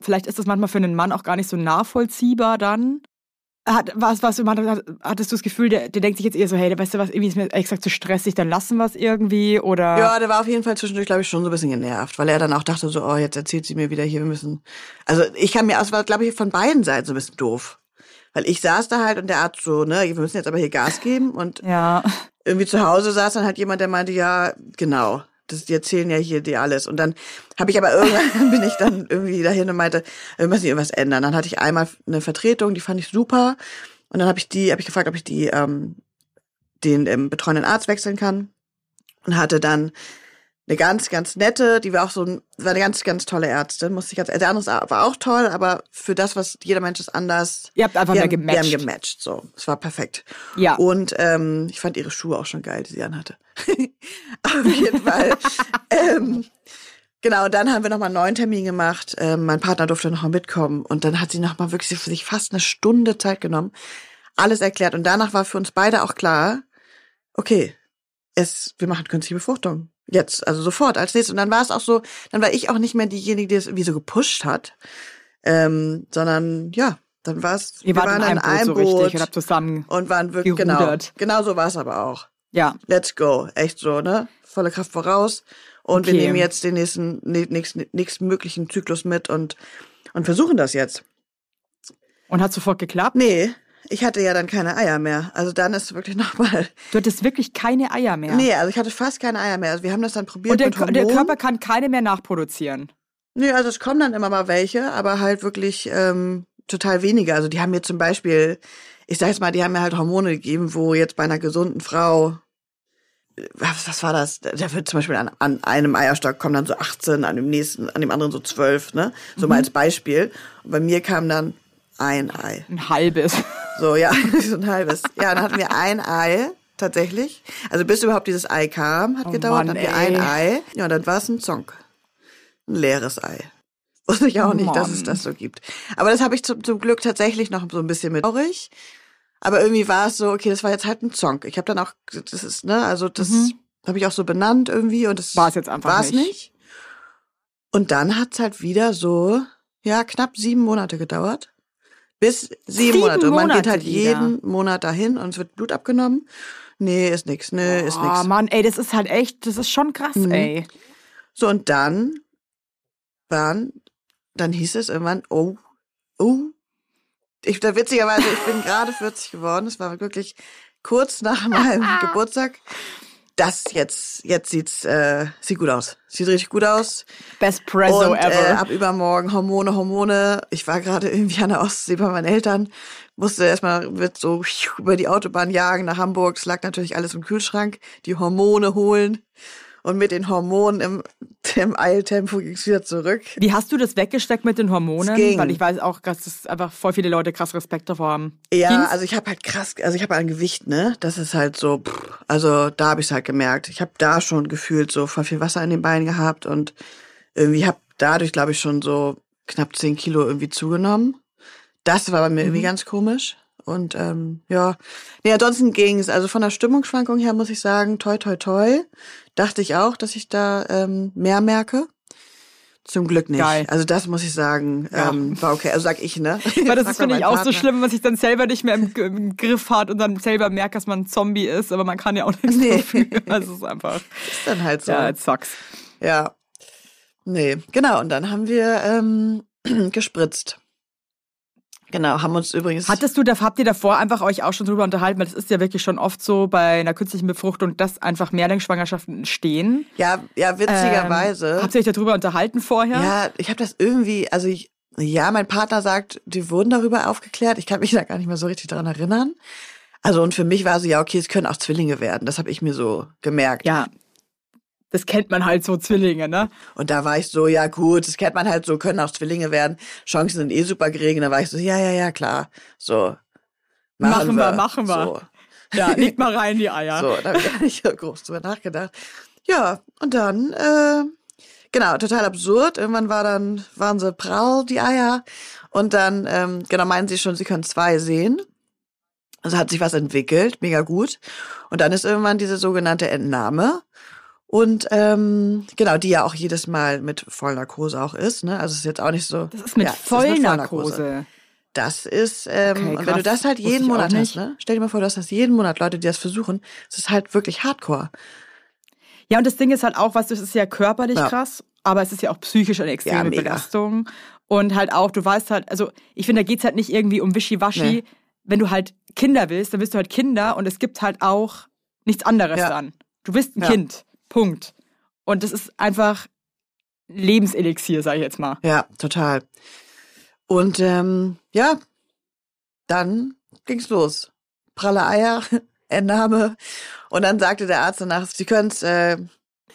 Speaker 5: vielleicht ist das manchmal für einen Mann auch gar nicht so nachvollziehbar dann. Hat, was, was, hattest du das Gefühl, der, der denkt sich jetzt eher so, hey, weißt du was, irgendwie ist mir gesagt zu stressig, dann lassen wir es irgendwie oder.
Speaker 2: Ja, der war auf jeden Fall zwischendurch, glaube ich, schon so ein bisschen genervt, weil er dann auch dachte so, oh, jetzt erzählt sie mir wieder hier, wir müssen. Also ich kann mir, es war, glaube ich, von beiden Seiten so ein bisschen doof. Weil ich saß da halt und der Arzt so, ne, wir müssen jetzt aber hier Gas geben und
Speaker 5: Ja.
Speaker 2: irgendwie zu Hause saß dann halt jemand, der meinte, ja, genau, das, die erzählen ja hier dir alles. Und dann habe ich aber irgendwann bin ich dann irgendwie dahin und meinte, wir müssen irgendwas ändern. Dann hatte ich einmal eine Vertretung, die fand ich super. Und dann habe ich die, habe ich gefragt, ob ich die ähm, den ähm, betreuenden Arzt wechseln kann. Und hatte dann eine ganz, ganz nette, die war auch so ein, war eine ganz, ganz tolle Ärztin, muss ich ganz, der andere war auch toll, aber für das, was jeder Mensch ist anders.
Speaker 1: Ihr habt einfach
Speaker 2: wir
Speaker 1: mehr
Speaker 2: haben,
Speaker 1: gematcht.
Speaker 2: Wir haben gematcht, so. Es war perfekt.
Speaker 1: Ja.
Speaker 2: Und ähm, ich fand ihre Schuhe auch schon geil, die sie anhatte. Auf jeden Fall. ähm, genau, und dann haben wir nochmal einen neuen Termin gemacht. Ähm, mein Partner durfte noch mal mitkommen und dann hat sie nochmal wirklich für sich fast eine Stunde Zeit genommen, alles erklärt. Und danach war für uns beide auch klar, okay, es, wir machen künstliche Befruchtung. Jetzt, also sofort, als nächstes. Und dann war es auch so, dann war ich auch nicht mehr diejenige, die es irgendwie so gepusht hat, ähm, sondern ja, dann war es, wir waren
Speaker 1: in
Speaker 2: in
Speaker 1: einem Boot so richtig und zusammen.
Speaker 2: und waren wirklich, genau,
Speaker 1: gerudert.
Speaker 2: genau so war es aber auch.
Speaker 1: Ja.
Speaker 2: Let's go, echt so, ne? Volle Kraft voraus. Und wir
Speaker 1: Okay.
Speaker 2: nehmen jetzt den nächsten, ne- nächsten, nächsten möglichen Zyklus mit und, und versuchen das jetzt.
Speaker 1: Und hat sofort geklappt?
Speaker 2: Nee, ich hatte ja dann keine Eier mehr. Also dann ist wirklich nochmal.
Speaker 1: Du hattest wirklich keine Eier mehr.
Speaker 2: Nee, also ich hatte fast keine Eier mehr. Also wir haben das dann probiert
Speaker 1: Und der,
Speaker 2: mit
Speaker 1: Kö- der. Körper kann keine mehr nachproduzieren.
Speaker 2: Nee, also es kommen dann immer mal welche, aber halt wirklich ähm, total wenige. Also die haben mir zum Beispiel, ich sag jetzt mal, die haben mir halt Hormone gegeben, wo jetzt bei einer gesunden Frau, äh, was, was war das? Da wird zum Beispiel an, an einem Eierstock kommen dann so 18, an dem nächsten, an dem anderen so 12, ne? So mal als Beispiel. Und bei mir kam dann ein Ei.
Speaker 1: Ein halbes.
Speaker 2: So, ja, so ein halbes. Ja, dann hatten wir ein Ei, tatsächlich. Also bis überhaupt dieses Ei kam, hat
Speaker 1: Oh
Speaker 2: gedauert.
Speaker 1: Mann,
Speaker 2: dann hatten wir ein Ei. Ja, und dann war es ein Zonk. Ein leeres Ei. Wusste ich auch nicht, dass es das so gibt. Aber das habe ich zum, zum Glück tatsächlich noch so ein bisschen mit traurig. Aber irgendwie war es so, okay, das war jetzt halt ein Zonk. Ich habe dann auch, das ist, ne, also das habe ich auch so benannt irgendwie und das
Speaker 1: Mhm. War es jetzt einfach
Speaker 2: war's
Speaker 1: nicht.
Speaker 2: nicht. Und dann hat's halt wieder so, ja, knapp sieben Monate gedauert. Bis sieben, Monate. Und man geht
Speaker 1: Monate
Speaker 2: halt
Speaker 1: wieder.
Speaker 2: jeden Monat dahin und es wird Blut abgenommen. Nee, ist nix, nee, ist
Speaker 1: Oh
Speaker 2: nix.
Speaker 1: Mann, ey, das ist halt echt, das ist schon krass,
Speaker 2: Mhm.
Speaker 1: ey.
Speaker 2: So, und dann waren, dann hieß es irgendwann, oh, oh. Ich, da witzigerweise, ich bin gerade 40 geworden. Es war wirklich kurz nach meinem Geburtstag. Das jetzt, jetzt sieht's, äh, sieht gut aus. Sieht richtig gut aus.
Speaker 1: Best Presso
Speaker 2: und äh,
Speaker 1: ever.
Speaker 2: ab übermorgen Hormone, Hormone. Ich war gerade irgendwie an der Ostsee bei meinen Eltern, musste erstmal wird so über die Autobahn jagen nach Hamburg. Es lag natürlich alles im Kühlschrank. Die Hormone holen und mit den Hormonen im, im Eiltempo ging's wieder zurück.
Speaker 1: Wie hast du das weggesteckt mit den Hormonen?
Speaker 2: Es ging.
Speaker 1: Weil ich weiß auch, dass das einfach voll viele Leute krass Respekt davor haben.
Speaker 2: Ja,
Speaker 1: Ging's?
Speaker 2: also ich habe halt krass, also ich habe ein Gewicht, ne? Das ist halt so, pff, also da habe ich halt gemerkt. Ich habe da schon gefühlt so voll viel Wasser in den Beinen gehabt und irgendwie habe dadurch, glaube ich, schon so knapp 10 Kilo irgendwie zugenommen. Das war bei mir
Speaker 1: Mhm.
Speaker 2: irgendwie ganz komisch. Und ähm, ja, nee, ansonsten ging's. Also von der Stimmungsschwankung her muss ich sagen, toi toi toi. Dachte ich auch, dass ich da ähm, mehr merke. Zum Glück nicht.
Speaker 1: Geil.
Speaker 2: Also das muss ich sagen,
Speaker 1: Ja.
Speaker 2: ähm, war okay. Also sag ich, ne?
Speaker 1: Weil das ist, finde ich, auch so
Speaker 2: Partner.
Speaker 1: schlimm, wenn man sich dann selber nicht mehr im, im Griff hat und dann selber merkt, dass man ein Zombie ist, aber man kann ja auch nichts
Speaker 2: Nee.
Speaker 1: dafür. Also es ist einfach,
Speaker 2: Ist dann halt so.
Speaker 1: ja, it sucks.
Speaker 2: Ja. Nee, genau. Und dann haben wir ähm, gespritzt. Genau, haben uns übrigens.
Speaker 1: Hattest du, habt ihr davor einfach euch auch schon drüber unterhalten, weil das ist ja wirklich schon oft so bei einer künstlichen Befruchtung, dass einfach Mehrlingsschwangerschaften entstehen.
Speaker 2: ja, ja, witzigerweise.
Speaker 1: Ähm, habt ihr euch darüber unterhalten vorher?
Speaker 2: ja, ich habe das irgendwie, also ich, ja, mein Partner sagt, die wurden darüber aufgeklärt. Ich kann mich da gar nicht mehr so richtig dran erinnern. Also und für mich war so, ja, okay, es können auch Zwillinge werden. Das habe ich mir so gemerkt.
Speaker 1: Ja. Das kennt man halt so Zwillinge, ne?
Speaker 2: Und da war ich so, ja gut, das kennt man halt so, können auch Zwillinge werden. Chancen sind eh super gering. Da war ich so, ja, ja, ja, klar. So.
Speaker 1: Machen wir, machen wir.
Speaker 2: So.
Speaker 1: Ja, legt mal rein die Eier.
Speaker 2: So, da habe ich gar nicht groß drüber nachgedacht. Ja, und dann, äh, genau, total absurd. Irgendwann war dann, waren sie prall, die Eier. Und dann, ähm, genau, meinen sie schon, sie können zwei sehen. Also hat sich was entwickelt, mega gut. Und dann ist irgendwann diese sogenannte Entnahme. Und ähm, genau, die ja auch jedes Mal mit Vollnarkose auch ist. Ne? Also es ist jetzt auch nicht so.
Speaker 1: Das ist mit
Speaker 2: ja, es
Speaker 1: Vollnarkose.
Speaker 2: Das ist, ähm,
Speaker 1: Okay,
Speaker 2: und wenn du das halt jeden Monat hast, ne? Stell dir mal vor, du hast das jeden Monat, Leute, die das versuchen. Es ist halt wirklich hardcore.
Speaker 1: Ja, und das Ding ist halt auch, was das ist ja körperlich
Speaker 2: Ja.
Speaker 1: krass, aber es ist ja auch psychisch eine extreme
Speaker 2: Ja.
Speaker 1: Belastung. Und halt auch, du weißt halt, also ich finde, da geht's halt nicht irgendwie um Wischiwaschi.
Speaker 2: Nee.
Speaker 1: Wenn du halt Kinder willst, dann willst du halt Kinder und es gibt halt auch nichts anderes
Speaker 2: Ja.
Speaker 1: dann. Du bist ein. Kind. Punkt. Und das ist einfach Lebenselixier, sag ich jetzt mal.
Speaker 2: Ja, total. Und ähm, ja, dann ging's los. Pralle Eier, Entnahme. Und dann sagte der Arzt danach, Sie können es äh,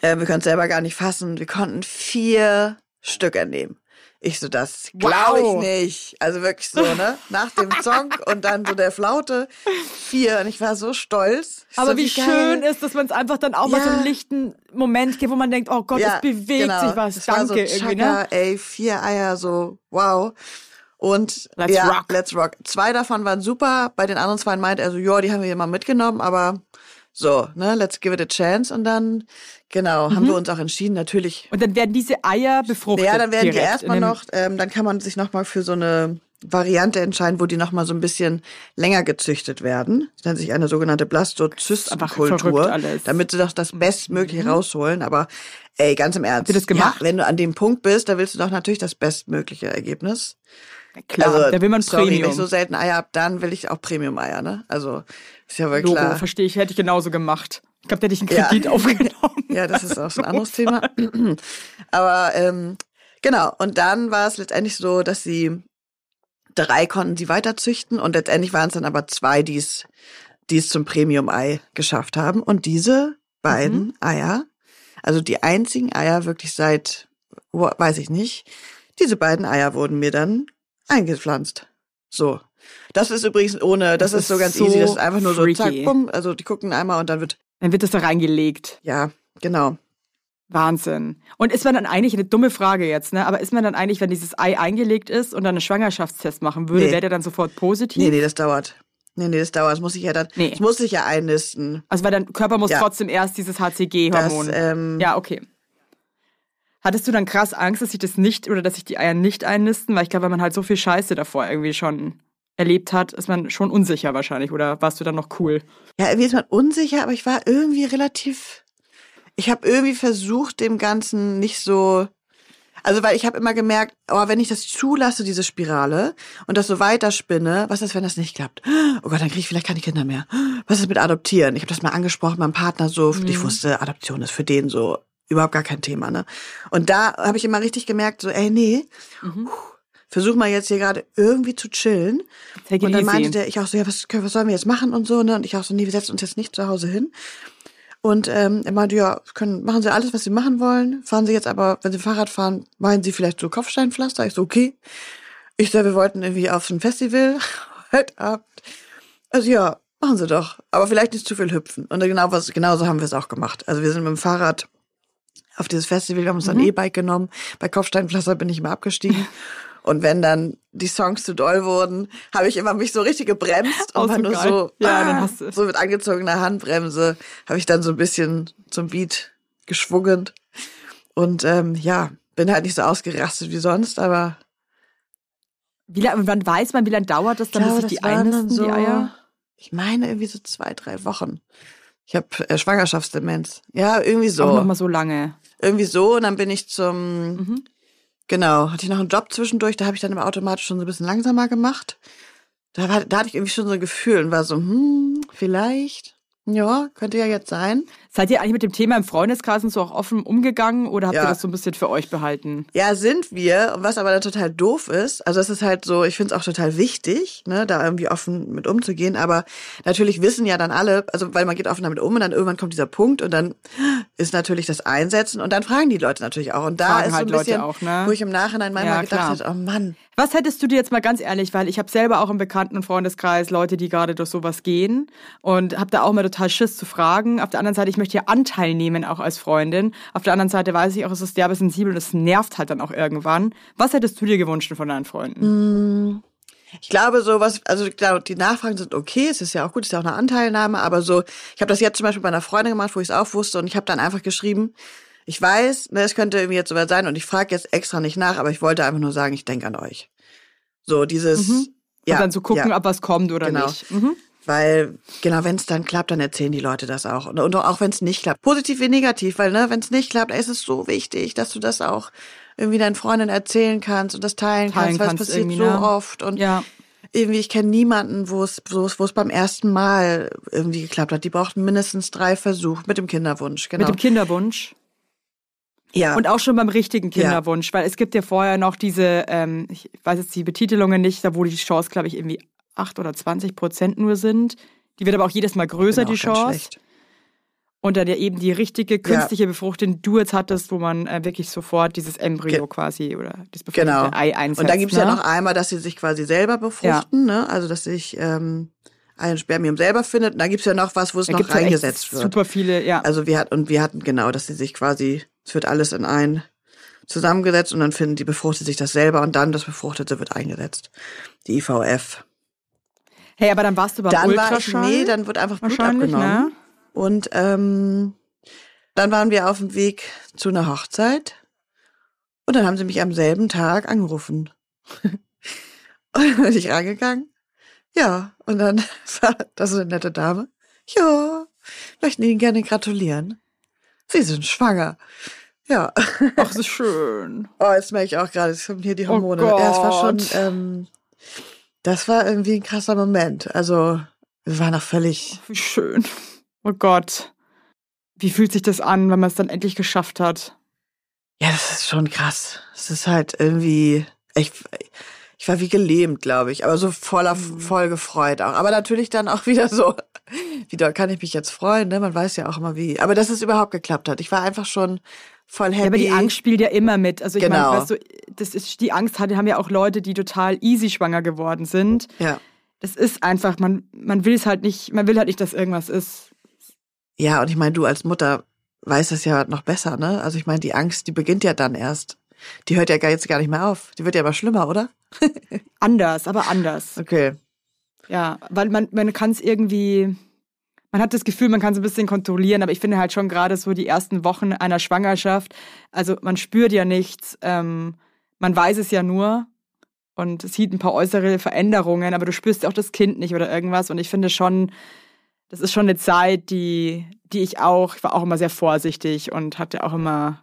Speaker 2: Äh, wir können selber gar nicht fassen. Wir konnten vier Stück entnehmen. Ich so, das glaube ich
Speaker 1: Wow.
Speaker 2: nicht. Also wirklich so, ne? Nach dem Song und dann so der Flaute. Vier. Und ich war so stolz. Ich
Speaker 1: Aber
Speaker 2: so,
Speaker 1: wie
Speaker 2: geil.
Speaker 1: schön ist, dass man es einfach dann auch mal so
Speaker 2: Ja.
Speaker 1: einen lichten Moment gibt, wo man denkt, oh Gott, es bewegt
Speaker 2: genau.
Speaker 1: sich was.
Speaker 2: Das war
Speaker 1: Danke
Speaker 2: so,
Speaker 1: irgendwie, ne?
Speaker 2: Chaka, ey, vier Eier, so, wow. Und
Speaker 1: Let's
Speaker 2: ja,
Speaker 1: rock.
Speaker 2: let's rock. Zwei davon waren super, bei den anderen zwei meint er so, ja, die haben wir hier mal mitgenommen, aber so, ne, let's give it a chance. Und dann, genau, haben wir uns auch entschieden, natürlich.
Speaker 1: Und dann werden diese Eier befruchtet.
Speaker 2: Ja, dann werden die erstmal noch, ähm, dann kann man sich nochmal für so eine Variante entscheiden, wo die nochmal so ein bisschen länger gezüchtet werden. Das nennt sich eine sogenannte Blastozystenkultur, damit sie doch das Bestmögliche rausholen. Aber ey, ganz im Ernst.
Speaker 1: ihr das gemacht?
Speaker 2: Ja, wenn du an dem Punkt bist, da willst du doch natürlich das bestmögliche Ergebnis.
Speaker 1: Klar,
Speaker 2: also,
Speaker 1: da will man
Speaker 2: sorry,
Speaker 1: Premium.
Speaker 2: wenn ich so selten Eier hab, dann will ich auch Premium-Eier, ne? Also, ist ja wohl
Speaker 1: Logo,
Speaker 2: klar.
Speaker 1: verstehe ich, hätte ich genauso gemacht. Ich glaube, da hätte ich einen
Speaker 2: Ja.
Speaker 1: Kredit aufgenommen.
Speaker 2: Ja, das ist auch so ein anderes Thema. Aber ähm, genau, und dann war es letztendlich so, dass sie drei konnten sie weiter züchten und letztendlich waren es dann aber zwei, die es die es zum Premium-Ei geschafft haben. Und diese beiden Eier, also die einzigen Eier wirklich seit, weiß ich nicht, diese beiden Eier wurden mir dann eingepflanzt. So. Das ist übrigens ohne, das,
Speaker 1: Das
Speaker 2: ist so ganz
Speaker 1: so
Speaker 2: easy, das ist einfach nur so zack,
Speaker 1: freaky.
Speaker 2: bumm, also die gucken einmal und dann wird,
Speaker 1: Dann wird das da reingelegt.
Speaker 2: ja, genau.
Speaker 1: Wahnsinn. Und ist man dann eigentlich, eine dumme Frage jetzt, ne? Aber ist man dann eigentlich, wenn dieses Ei eingelegt ist und dann einen Schwangerschaftstest machen würde,
Speaker 2: Nee.
Speaker 1: wäre der dann sofort positiv?
Speaker 2: Nee, nee, das dauert. Nee, nee, das dauert. Das muss ich ja dann,
Speaker 1: Nee.
Speaker 2: das muss ich ja einnisten.
Speaker 1: Also weil dein Körper muss
Speaker 2: Ja.
Speaker 1: trotzdem erst dieses HCG-Hormon.
Speaker 2: ähm,
Speaker 1: ja, okay. Hattest du dann krass Angst, dass sich das nicht oder dass sich die Eier nicht einnisten? Weil ich glaube, wenn man halt so viel Scheiße davor irgendwie schon erlebt hat, ist man schon unsicher wahrscheinlich. Oder warst du dann noch cool?
Speaker 2: ja, irgendwie ist man unsicher, aber ich war irgendwie relativ, ich habe irgendwie versucht, dem Ganzen nicht so, also weil ich habe immer gemerkt, oh, wenn ich das zulasse, diese Spirale, und das so weiterspinne, was ist, wenn das nicht klappt? Oh Gott, dann kriege ich vielleicht keine Kinder mehr. Was ist mit Adoptieren? Ich habe das mal angesprochen, meinem Partner so, ich wusste, Adoption ist für den so überhaupt gar kein Thema, ne? Und da habe ich immer richtig gemerkt, so, ey, nee, versuch mal jetzt hier gerade irgendwie zu chillen. Und dann meinte der, ich auch so, ja, was, was sollen wir jetzt machen und so, ne? Und ich auch so, nee, wir setzen uns jetzt nicht zu Hause hin. Und ähm, er meinte, ja, können, machen Sie alles, was Sie machen wollen. Fahren Sie jetzt aber, wenn Sie Fahrrad fahren, meinen Sie vielleicht so Kopfsteinpflaster? Ich so, okay. Ich so, wir wollten irgendwie auf ein Festival heute Abend. Also ja, machen Sie doch. Aber vielleicht nicht zu viel hüpfen. Und genau was, genauso haben wir es auch gemacht. Also wir sind mit dem Fahrrad auf dieses Festival, wir haben uns ein E-Bike genommen. Bei Kopfsteinpflaster bin ich immer abgestiegen. Und wenn dann die Songs zu doll wurden, habe ich immer mich so richtig gebremst und war
Speaker 1: so
Speaker 2: nur
Speaker 1: geil.
Speaker 2: so,
Speaker 1: Ja,
Speaker 2: ah,
Speaker 1: dann hast du-
Speaker 2: so mit angezogener Handbremse habe ich dann so ein bisschen zum Beat geschwungen. Und ähm, ja, bin halt nicht so ausgerastet wie sonst, aber
Speaker 1: Wie lange, wann weiß man, wie lange dauert das dann, bis
Speaker 2: glaube,
Speaker 1: sich die einnisten, die Eier?
Speaker 2: Ich meine irgendwie so zwei, drei Wochen. Ich habe äh, Schwangerschaftsdemenz. Ja, irgendwie so.
Speaker 1: Auch noch mal so lange.
Speaker 2: irgendwie so und dann bin ich zum
Speaker 1: Mhm.
Speaker 2: Genau hatte ich noch einen Job zwischendurch da habe ich dann immer automatisch schon so ein bisschen langsamer gemacht da war da hatte ich irgendwie schon so ein Gefühl und war so hm vielleicht ja könnte ja jetzt sein
Speaker 1: Seid ihr eigentlich mit dem Thema im Freundeskreis und so auch offen umgegangen oder habt
Speaker 2: Ja.
Speaker 1: ihr das so ein bisschen für euch behalten?
Speaker 2: ja sind wir was aber dann total doof ist also es ist halt so ich finde es auch total wichtig ne da irgendwie offen mit umzugehen aber natürlich wissen ja dann alle also weil man geht offen damit um und dann irgendwann kommt dieser Punkt und dann ist natürlich das Einsetzen und dann fragen die Leute natürlich auch und da
Speaker 1: Fragen
Speaker 2: ist so
Speaker 1: halt
Speaker 2: ein
Speaker 1: Leute
Speaker 2: bisschen
Speaker 1: auch, ne?
Speaker 2: wo ich im Nachhinein manchmal
Speaker 1: Ja,
Speaker 2: gedacht hätte oh Mann
Speaker 1: Was hättest du dir jetzt mal ganz ehrlich, weil ich habe selber auch im Bekannten- und Freundeskreis Leute, die gerade durch sowas gehen und habe da auch mal total Schiss zu fragen. Auf der anderen Seite, ich möchte ja Anteil nehmen, auch als Freundin. Auf der anderen Seite weiß ich auch, es ist derbe sensibel und es nervt halt dann auch irgendwann. Was hättest du dir gewünscht von deinen Freunden?
Speaker 2: Ich glaube, so was, also klar, die Nachfragen sind okay, es ist ja auch gut, es ist ja auch eine Anteilnahme, aber so, ich habe das jetzt zum Beispiel bei einer Freundin gemacht, wo ich es auch wusste und ich habe dann einfach geschrieben, ich weiß, ne, es könnte irgendwie jetzt soweit sein und ich frage jetzt extra nicht nach, aber ich wollte einfach nur sagen, ich denke an euch. So, dieses,
Speaker 1: Mhm.
Speaker 2: ja,
Speaker 1: und dann zu gucken,
Speaker 2: ja,
Speaker 1: ob was kommt oder
Speaker 2: Genau.
Speaker 1: nicht. Mhm.
Speaker 2: weil, genau, wenn es dann klappt, dann erzählen die Leute das auch. Und, und auch wenn es nicht klappt. Positiv wie negativ, weil, ne, wenn es nicht klappt, ey, es ist so wichtig, dass du das auch irgendwie deinen Freundinnen erzählen kannst und das teilen,
Speaker 1: Teilen
Speaker 2: kannst, weil es passiert so
Speaker 1: ne?
Speaker 2: oft und
Speaker 1: Ja.
Speaker 2: irgendwie, ich kenne niemanden, wo es, wo es, beim ersten Mal irgendwie geklappt hat. Die brauchten mindestens drei Versuche mit dem Kinderwunsch, genau.
Speaker 1: Mit dem Kinderwunsch.
Speaker 2: ja.
Speaker 1: Und auch schon beim richtigen
Speaker 2: Ja.
Speaker 1: Kinderwunsch, weil es gibt ja vorher noch diese, ähm, ich weiß jetzt die Betitelungen nicht, da wo die Chance, glaube ich, irgendwie 8 oder 20 Prozent nur sind. Die wird aber auch jedes Mal größer,
Speaker 2: Bin
Speaker 1: die Chance. Und dann ja eben die richtige künstliche Befruchtung, die du jetzt hattest, wo man äh, wirklich sofort dieses Embryo
Speaker 2: Ge-
Speaker 1: quasi oder das befruchtete
Speaker 2: Genau.
Speaker 1: Ei einsetzt.
Speaker 2: Und da gibt's
Speaker 1: ne?
Speaker 2: ja noch einmal, dass sie sich quasi selber befruchten, ne? Also dass sich ähm, ein Spermium selber findet. Und da gibt's ja noch was, wo es
Speaker 1: Da
Speaker 2: noch
Speaker 1: ja
Speaker 2: reingesetzt wird.
Speaker 1: Super viele, ja.
Speaker 2: Also wir hatten und wir hatten genau, dass sie sich quasi, es wird alles in ein zusammengesetzt und dann finden die befruchtet sich das selber und dann das Befruchtete wird eingesetzt. Die IVF.
Speaker 1: hey, aber dann warst du beim
Speaker 2: dann war ich,
Speaker 1: Ultraschall.
Speaker 2: nee, dann wird einfach Blut
Speaker 1: wahrscheinlich,
Speaker 2: abgenommen.
Speaker 1: ne?
Speaker 2: Und ähm, dann waren wir auf dem Weg zu einer Hochzeit und dann haben sie mich am selben Tag angerufen. und dann bin ich rangegangen. Ja, und dann war das eine nette Dame. Ja, möchten Ihnen gerne gratulieren. Sie sind schwanger. Ja.
Speaker 1: Ach, so schön.
Speaker 2: Oh, jetzt merke ich auch gerade, es kommen hier die
Speaker 1: Oh
Speaker 2: Hormone. ja, es war schon, ähm, das war irgendwie ein krasser Moment. Also, wir waren noch völlig,
Speaker 1: Wie schön. Oh Gott. Wie fühlt sich das an, wenn man es dann endlich geschafft hat?
Speaker 2: ja, das ist schon krass. Es ist halt irgendwie, ich, ich war wie gelähmt, glaube ich, aber so voller,
Speaker 1: Mhm.
Speaker 2: voll gefreut auch. Aber natürlich dann auch wieder so, wie doll kann ich mich jetzt freuen, ne? Man weiß ja auch immer wie. Aber dass es überhaupt geklappt hat. Ich war einfach schon voll happy.
Speaker 1: Ja, aber die Angst spielt ja immer mit. Also ich
Speaker 2: Genau.
Speaker 1: meine, weißt du, das ist die Angst haben ja auch Leute, die total easy schwanger geworden sind.
Speaker 2: Ja.
Speaker 1: Das ist einfach, man, man will es halt nicht, man will halt nicht, dass irgendwas ist.
Speaker 2: Ja, und ich meine, du als Mutter weißt es ja noch besser, ne? Also ich meine, die Angst, die beginnt ja dann erst. Die hört ja gar jetzt gar nicht mehr auf. Die wird ja immer schlimmer, oder?
Speaker 1: Anders, aber anders.
Speaker 2: Okay.
Speaker 1: Ja, weil man, man kann es irgendwie, man hat das Gefühl, man kann es ein bisschen kontrollieren, aber ich finde halt schon gerade so die ersten Wochen einer Schwangerschaft, also man spürt ja nichts, ähm, man weiß es ja nur und es sieht ein paar äußere Veränderungen, aber du spürst ja auch das Kind nicht oder irgendwas und ich finde schon, das ist schon eine Zeit, die, die ich auch, ich war auch immer sehr vorsichtig und hatte auch immer,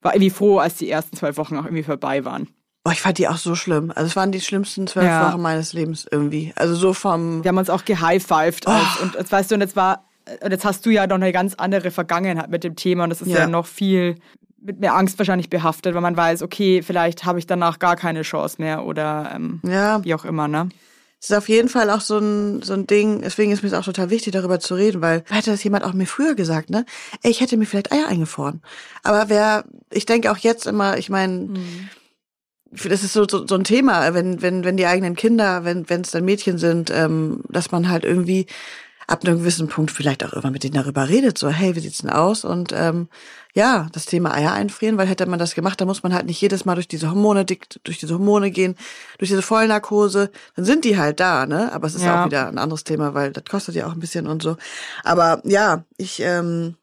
Speaker 1: war irgendwie froh, als die ersten zwei Wochen auch irgendwie vorbei waren.
Speaker 2: Boah, ich fand die auch so schlimm. Also es waren die schlimmsten zwölf
Speaker 1: Ja.
Speaker 2: Wochen meines Lebens irgendwie. Also so vom,
Speaker 1: Wir haben uns auch gehighfived. Als,
Speaker 2: Oh.
Speaker 1: Und jetzt weißt du, und jetzt war, und jetzt hast du ja noch eine ganz andere Vergangenheit mit dem Thema und das ist ja,
Speaker 2: Ja.
Speaker 1: noch viel mit mehr Angst wahrscheinlich behaftet, weil man weiß, okay, vielleicht habe ich danach gar keine Chance mehr oder ähm,
Speaker 2: ja,
Speaker 1: wie auch immer, ne?
Speaker 2: Es ist auf jeden Fall auch so ein, so ein Ding, deswegen ist mir es auch total wichtig, darüber zu reden, weil hätte das jemand auch mir früher gesagt, ne? Ey, ich hätte mir vielleicht Eier eingefroren. Aber wer, ich denke auch jetzt immer, ich meine, das ist so, so, so ein Thema, wenn, wenn, wenn die eigenen Kinder, wenn wenn es dann Mädchen sind, ähm, dass man halt irgendwie ab einem gewissen Punkt vielleicht auch immer mit denen darüber redet, so, hey, wie sieht's denn aus? Und ähm, ja, das Thema Eier einfrieren, weil hätte man das gemacht, dann muss man halt nicht jedes Mal durch diese Hormone, durch diese Hormone gehen, durch diese Vollnarkose, dann sind die halt da, ne? Aber es ist
Speaker 1: Ja.
Speaker 2: auch wieder ein anderes Thema, weil das kostet ja auch ein bisschen und so. Aber ja, ich, ähm,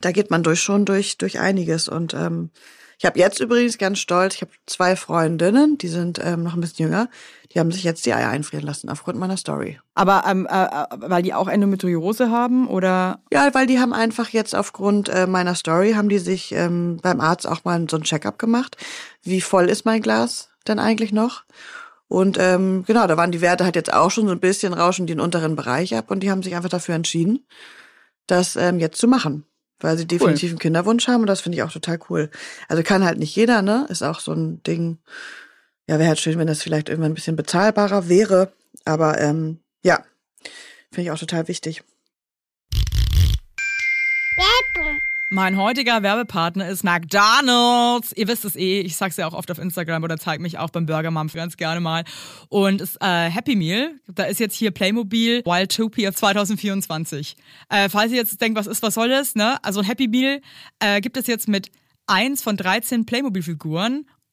Speaker 2: da geht man durch schon durch durch einiges und ähm, ich habe jetzt übrigens ganz stolz, ich habe zwei Freundinnen, die sind ähm, noch ein bisschen jünger, die haben sich jetzt die Eier einfrieren lassen aufgrund meiner Story.
Speaker 1: Aber ähm, äh, äh, weil die auch Endometriose haben oder
Speaker 2: Ja, weil die haben einfach jetzt aufgrund äh, meiner Story, haben die sich ähm, beim Arzt auch mal so ein Check-up gemacht. Wie voll ist mein Glas denn eigentlich noch? Und ähm, genau, da waren die Werte halt jetzt auch schon so ein bisschen rauschen die den unteren Bereich ab und die haben sich einfach dafür entschieden, das ähm, jetzt zu machen. Weil sie definitiv einen Kinderwunsch haben und das finde ich auch total cool. Also kann halt nicht jeder, ne? Ist auch so ein Ding. Ja, wäre halt schön, wenn das vielleicht irgendwann ein bisschen bezahlbarer wäre. Aber ähm, ja, finde ich auch total wichtig.
Speaker 4: Mein heutiger Werbepartner ist McDonald's. Ihr wisst es eh, ich sag's ja auch oft auf Instagram oder zeig mich auch beim Burger Mom ganz gerne mal. Und es äh, Happy Meal, da ist jetzt hier Playmobil Wildtopia 2024. Äh, falls ihr jetzt denkt, was ist, was soll das, ne? Also Happy Meal äh, gibt es jetzt mit eins von 13 Playmobil-Figuren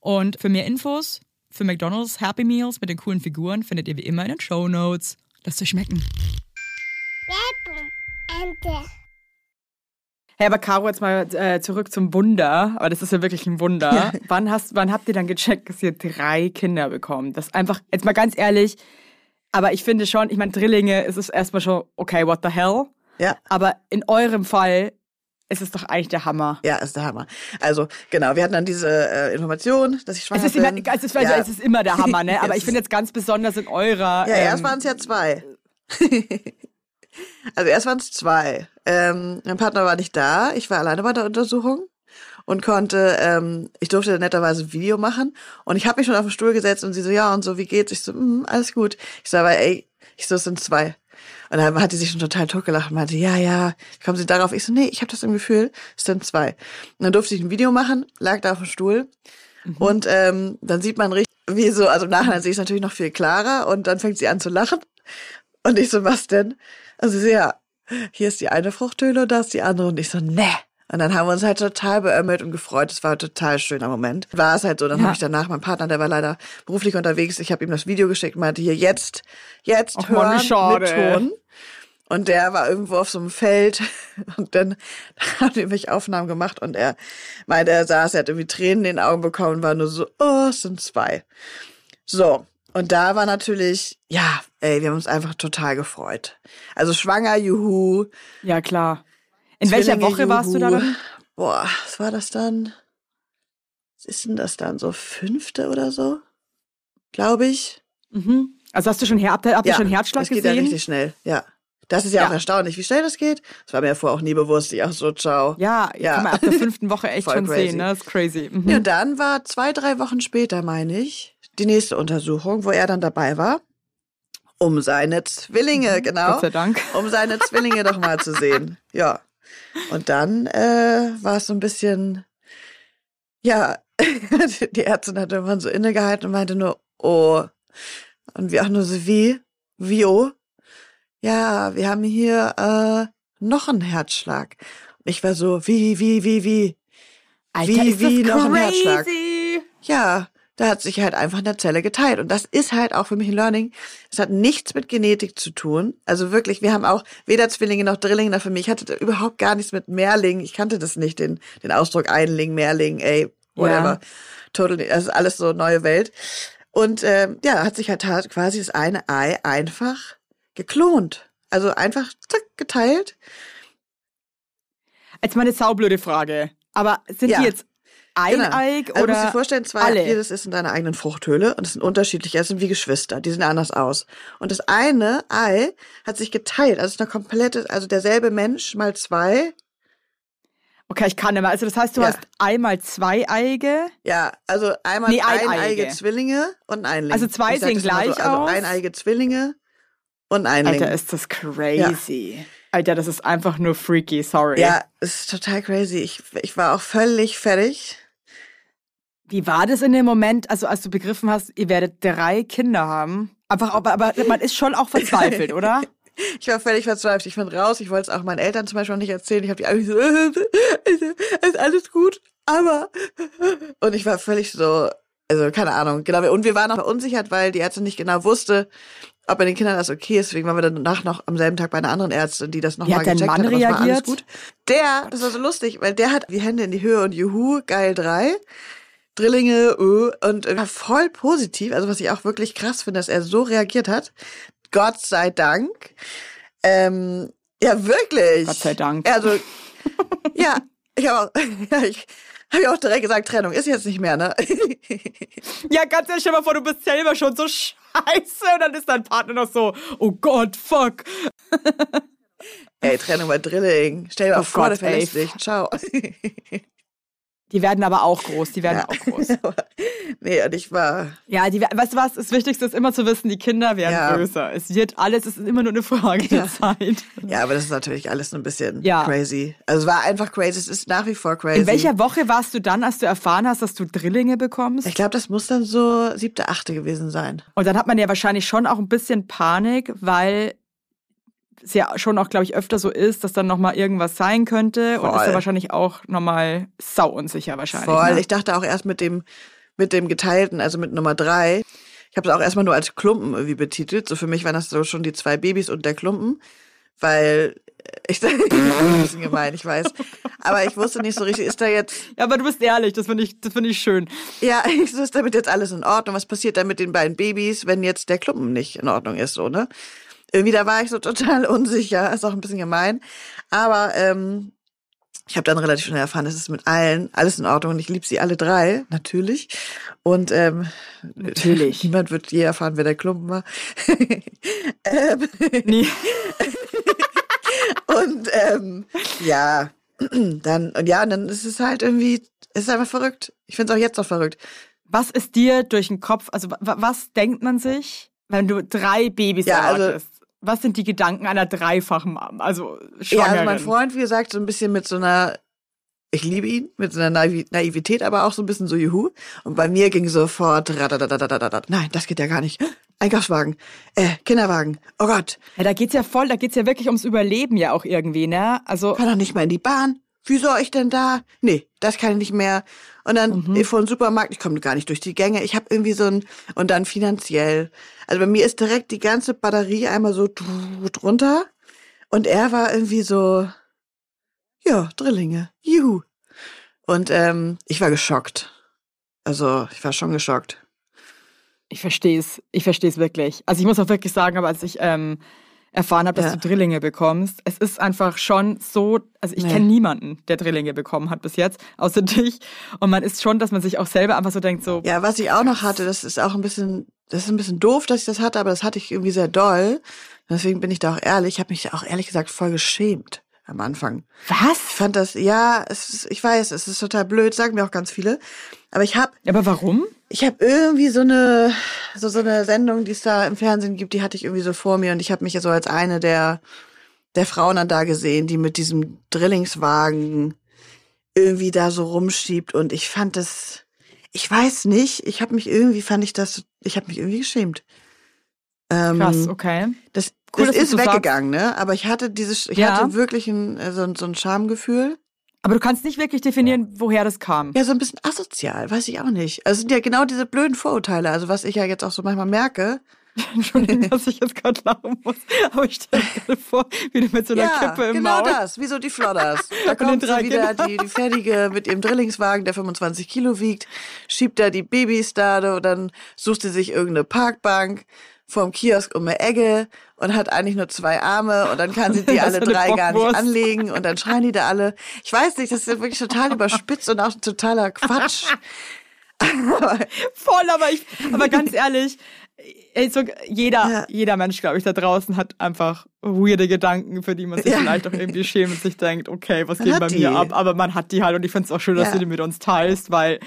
Speaker 4: Und für mehr Infos für McDonald's Happy Meals mit den coolen Figuren findet ihr wie immer in den Show Notes. Lasst euch schmecken.
Speaker 1: Hey, aber Caro, jetzt mal äh, zurück zum Wunder. Aber das ist ja wirklich ein Wunder. Wann, hast, wann habt ihr dann gecheckt, dass ihr drei Kinder bekommt? Das ist einfach, jetzt mal ganz ehrlich, aber ich finde schon, ich meine, Drillinge, es ist erstmal schon, okay, what the hell?
Speaker 2: Ja.
Speaker 1: Aber in eurem Fall ist es doch eigentlich der Hammer.
Speaker 2: Ja, ist der Hammer. Also, genau, wir hatten dann diese äh, Information, dass ich schwanger
Speaker 1: Es ist, immer,
Speaker 2: bin.
Speaker 1: es, ist, also,
Speaker 2: ja.
Speaker 1: es ist immer der Hammer, ne? Aber
Speaker 2: Es
Speaker 1: ich finde
Speaker 2: ist-
Speaker 1: jetzt ganz besonders in eurer.
Speaker 2: Ja, erst
Speaker 1: ähm,
Speaker 2: waren es ja zwei. also erst waren es zwei. Ähm, mein Partner war nicht da. Ich war alleine bei der Untersuchung und konnte, ähm, ich durfte netterweise ein Video machen und ich habe mich schon auf den Stuhl gesetzt und sie so, ja und so, wie geht's? Ich so, mm, alles gut. Ich so, aber ey, ich so, es sind zwei. Und dann hat die sich schon total totgelacht und meinte, ja, ja, kommen Sie darauf? Ich so, nee, ich habe das im Gefühl, es sind zwei. Und dann durfte ich ein Video machen, lag da auf dem Stuhl und ähm, dann sieht man richtig, wie so, also im Nachhinein sehe ich es natürlich noch viel klarer und dann fängt sie an zu lachen. Und ich so, was denn? Also sie so, ja, hier ist die eine Fruchthöhle und da ist die andere. Und ich so, ne. Und dann haben wir uns halt total beömmelt und gefreut. Es war ein total schöner Moment. War es halt so, dann
Speaker 1: Ja.
Speaker 2: habe ich danach, mein Partner, der war leider beruflich unterwegs, ich habe ihm das Video geschickt und meinte, hier, jetzt, jetzt
Speaker 1: Ach Mann,
Speaker 2: hören
Speaker 1: schade,
Speaker 2: mit. Ton. Und der war irgendwo auf so einem Feld und dann haben wir mich Aufnahmen gemacht und er meinte, er saß, er hat irgendwie Tränen in den Augen bekommen und war nur so, oh, es sind zwei. So. Und da war natürlich, ja, ey, wir haben uns einfach total gefreut. Also schwanger, juhu.
Speaker 1: Ja, klar. In welcher Woche warst du da dann?
Speaker 2: Boah, was war das dann? Was ist denn das dann? So fünfte oder so? Glaube ich.
Speaker 1: Mhm. Also hast du schon, Her habt ihr schon Herzschlag
Speaker 2: das geht
Speaker 1: gesehen?
Speaker 2: ja richtig schnell, ja. Das ist ja,
Speaker 1: Ja.
Speaker 2: auch erstaunlich, wie schnell das geht. Das war mir ja vorher auch nie bewusst. Ich auch so, ciao.
Speaker 1: Ja,
Speaker 2: Ja.
Speaker 1: kann man ab der fünften Woche echt schon
Speaker 2: crazy.
Speaker 1: sehen, ne? Das ist crazy. Mhm.
Speaker 2: Ja, und dann war zwei, drei Wochen später, meine ich, die nächste Untersuchung, wo er dann dabei war, um seine Zwillinge, genau,
Speaker 1: Mhm. Gott sei Dank.
Speaker 2: um seine Zwillinge doch mal zu sehen. Ja. Und dann äh, war es so ein bisschen, ja, die Ärztin hat irgendwann so innegehalten und meinte nur, oh. Und wir auch nur so, wie? Wie, oh? Ja, wir haben hier äh, noch einen Herzschlag. Und ich war so, wie, wie, wie, wie?
Speaker 1: Alter,
Speaker 2: wie, wie noch ein Herzschlag?
Speaker 1: crazy.
Speaker 2: Ja, da hat sich halt einfach eine Zelle geteilt. Und das ist halt auch für mich ein Learning. Es hat nichts mit Genetik zu tun. Also wirklich, wir haben auch weder Zwillinge noch Drillinge. Für mich hatte überhaupt gar nichts mit Mehrling. Ich kannte das nicht, den, den Ausdruck Einling, Mehrling, ey, whatever.
Speaker 1: Ja.
Speaker 2: Total, das ist alles so neue Welt. Und ähm, ja, hat sich halt quasi das eine Ei einfach geklont. Also einfach zack, geteilt.
Speaker 1: Jetzt mal eine saublöde Frage. Aber sind
Speaker 2: Ja.
Speaker 1: die jetzt eineig
Speaker 2: Genau. Also
Speaker 1: oder
Speaker 2: musst dir vorstellen, zwei,
Speaker 1: alle?
Speaker 2: jedes ist in deiner eigenen Fruchthöhle und es sind unterschiedliche, es sind wie Geschwister, die sehen anders aus. Und das eine Ei hat sich geteilt, also es ist eine komplette, also derselbe Mensch mal zwei.
Speaker 1: Okay, ich kann mehr. Also das heißt, du
Speaker 2: Ja.
Speaker 1: hast einmal zweieige.
Speaker 2: Ja, also einmal
Speaker 1: Nee,
Speaker 2: eineige
Speaker 1: eineige.
Speaker 2: Zwillinge und ein Einling.
Speaker 1: Also zwei sehen
Speaker 2: das immer
Speaker 1: gleich
Speaker 2: so, also
Speaker 1: aus?
Speaker 2: eineige Zwillinge und ein Einling.
Speaker 1: Alter, ist das crazy. Alter, das ist einfach nur freaky, sorry.
Speaker 2: ja, es ist total crazy. Ich, ich war auch völlig fertig.
Speaker 1: Wie war das in dem Moment, also als du begriffen hast, ihr werdet drei Kinder haben? Einfach, aber, aber man ist schon auch verzweifelt, oder?
Speaker 2: Ich war völlig verzweifelt. Ich bin raus. Ich wollte es auch meinen Eltern zum Beispiel noch nicht erzählen. Ich habe die alle so, ist alles gut, aber und ich war völlig so, also keine Ahnung. Genau. Und wir waren auch verunsichert, weil die Ärztin nicht genau wusste, ob bei den Kindern das okay ist. Deswegen waren wir danach noch am selben Tag bei einer anderen Ärztin, die das nochmal gecheckt
Speaker 1: Mann
Speaker 2: hat. es war alles
Speaker 1: reagiert?
Speaker 2: gut. Der, das war so lustig, weil der hat die Hände in die Höhe und juhu, geil drei. Drillinge, öh, und war voll positiv, also was ich auch wirklich krass finde, dass er so reagiert hat. Gott sei Dank. Ähm, ja, wirklich.
Speaker 1: Gott sei Dank.
Speaker 2: Also, ja, ich habe auch, ja, ich habe auch direkt gesagt, Trennung ist jetzt nicht mehr, ne?
Speaker 1: Ja, ganz ehrlich, stell dir mal vor, du bist selber schon so scheiße und dann ist dein Partner noch so, oh Gott, fuck.
Speaker 2: Ey, Trennung bei Drilling. Stell dir mal
Speaker 1: Oh
Speaker 2: vor,
Speaker 1: Gott,
Speaker 2: der verlässt dich. Ciao.
Speaker 1: Die werden aber auch groß, die werden
Speaker 2: Ja.
Speaker 1: auch groß.
Speaker 2: nee, und ich war,
Speaker 1: Ja, die, weißt du was, das Wichtigste ist immer zu wissen, die Kinder werden
Speaker 2: Ja.
Speaker 1: größer. Es wird alles, es ist immer nur eine Frage der Zeit.
Speaker 2: ja, aber das ist natürlich alles ein bisschen
Speaker 1: Ja.
Speaker 2: crazy. Also es war einfach crazy, es ist nach wie vor crazy.
Speaker 1: In welcher Woche warst du dann, als du erfahren hast, dass du Drillinge bekommst?
Speaker 2: Ich glaube, das muss dann so siebte, achte gewesen sein.
Speaker 1: Und dann hat man ja wahrscheinlich schon auch ein bisschen Panik, weil es ja schon auch, glaube ich, öfter so ist, dass dann nochmal irgendwas sein könnte. Und ist ja
Speaker 2: Voll.
Speaker 1: wahrscheinlich auch nochmal sauunsicher wahrscheinlich.
Speaker 2: Voll.
Speaker 1: Ne?
Speaker 2: Ich dachte auch erst mit dem, mit dem geteilten, also mit Nummer drei. Ich habe es auch erstmal nur als Klumpen irgendwie betitelt. So für mich waren das so schon die zwei Babys und der Klumpen, weil ich das ist ein bisschen gemein, ich weiß. Aber ich wusste nicht so richtig, ist da jetzt,
Speaker 1: Ja, aber du bist ehrlich, das finde ich, das finde ich schön.
Speaker 2: ja, ich so, ist damit jetzt alles in Ordnung? Was passiert dann mit den beiden Babys, wenn jetzt der Klumpen nicht in Ordnung ist, so, ne? Irgendwie da war ich so total unsicher, ist auch ein bisschen gemein. Aber ähm, ich habe dann relativ schnell erfahren, es ist mit allen alles in Ordnung und ich liebe sie alle drei, natürlich. Und ähm,
Speaker 1: Natürlich.
Speaker 2: niemand wird je erfahren, wer der Klumpen war. ähm,
Speaker 1: Nee.
Speaker 2: und ähm, ja, dann und ja, und dann ist es halt irgendwie, es ist einfach verrückt. Ich finde es auch jetzt noch verrückt.
Speaker 1: Was ist dir durch den Kopf, also wa- was denkt man sich, wenn du drei Babys
Speaker 2: Ja, also-
Speaker 1: erwartest? was sind die Gedanken einer dreifachen, Mom? also Schwangeren?
Speaker 2: Ja, also mein Freund, wie gesagt, so ein bisschen mit so einer, ich liebe ihn, mit so einer Naivität, aber auch so ein bisschen so Juhu. Und bei mir ging sofort, nein, das geht ja gar nicht. Einkaufswagen, äh, Kinderwagen, oh Gott.
Speaker 1: Ja, da geht's ja voll, da geht's ja wirklich ums Überleben ja auch irgendwie, ne? Also.
Speaker 2: Kann doch nicht mal in die Bahn. Wieso euch denn da? Nee, das kann ich nicht mehr. Und dann mhm. vor dem Supermarkt, ich komme gar nicht durch die Gänge. Ich habe irgendwie so ein, und dann finanziell. Also bei mir ist direkt die ganze Batterie einmal so drunter. Und er war irgendwie so, ja, Drillinge, juhu. Und ähm, ich war geschockt. Also ich war schon geschockt.
Speaker 1: ich verstehe es, ich verstehe es wirklich. Also ich muss auch wirklich sagen, aber als ich ähm, erfahren habe, dass
Speaker 2: Ja.
Speaker 1: du Drillinge bekommst, es ist einfach schon so, also ich
Speaker 2: Nee.
Speaker 1: kenne niemanden, der Drillinge bekommen hat bis jetzt, außer dich. Und man ist schon, dass man sich auch selber einfach so denkt, so,
Speaker 2: Ja, was ich auch noch hatte, das ist auch ein bisschen, das ist ein bisschen doof, dass ich das hatte, aber das hatte ich irgendwie sehr doll. Deswegen bin ich da auch ehrlich. Ich habe mich auch ehrlich gesagt voll geschämt am Anfang. Ich
Speaker 1: was?
Speaker 2: fand das, ja, es ist, ich weiß, es ist total blöd, sagen mir auch ganz viele. Aber ich habe
Speaker 1: Aber warum?
Speaker 2: ich habe irgendwie so eine so so eine Sendung, die es da im Fernsehen gibt, die hatte ich irgendwie so vor mir und ich habe mich ja so als eine der der Frauen dann da gesehen, die mit diesem Drillingswagen irgendwie da so rumschiebt und ich fand das ich weiß nicht, ich habe mich irgendwie fand ich das ich habe mich irgendwie geschämt. Ähm,
Speaker 1: Krass, okay.
Speaker 2: Das,
Speaker 1: Cool,
Speaker 2: das
Speaker 1: dass
Speaker 2: ist
Speaker 1: du sagst.
Speaker 2: weggegangen, ne? Aber ich hatte dieses ich
Speaker 1: Ja.
Speaker 2: hatte wirklich ein äh, so, ein- so ein Schamgefühl.
Speaker 1: Aber du kannst nicht wirklich definieren, woher das kam.
Speaker 2: Ja, so ein bisschen asozial, weiß ich auch nicht. Also es sind ja genau diese blöden Vorurteile, also was ich ja jetzt auch so manchmal merke.
Speaker 1: Entschuldigung, dass ich jetzt gerade lachen muss. Aber ich stelle mir gerade vor, wie du mit so einer
Speaker 2: ja,
Speaker 1: Kippe im
Speaker 2: genau
Speaker 1: Maul.
Speaker 2: das, wie so die Flodders. Da kommt
Speaker 1: drei
Speaker 2: wieder die, die fertige mit ihrem Drillingswagen, der 25 Kilo wiegt, schiebt da die Babys da und dann sucht sie sich irgendeine Parkbank vorm Kiosk um eine Ecke und hat eigentlich nur zwei Arme und dann kann sie die alle drei gar nicht anlegen und dann schreien die da alle. Ich weiß nicht, das ist wirklich total überspitzt und auch totaler Quatsch.
Speaker 1: Voll, aber ich, aber ganz ehrlich, jeder,
Speaker 2: Ja.
Speaker 1: jeder Mensch, glaube ich, da draußen hat einfach weirde Gedanken, für die man sich
Speaker 2: Ja.
Speaker 1: vielleicht auch irgendwie schämt und sich denkt, okay, was
Speaker 2: Man
Speaker 1: geht bei
Speaker 2: die.
Speaker 1: mir ab? Aber man hat die halt und ich finde es auch schön, dass
Speaker 2: Ja.
Speaker 1: du die mit uns teilst, weil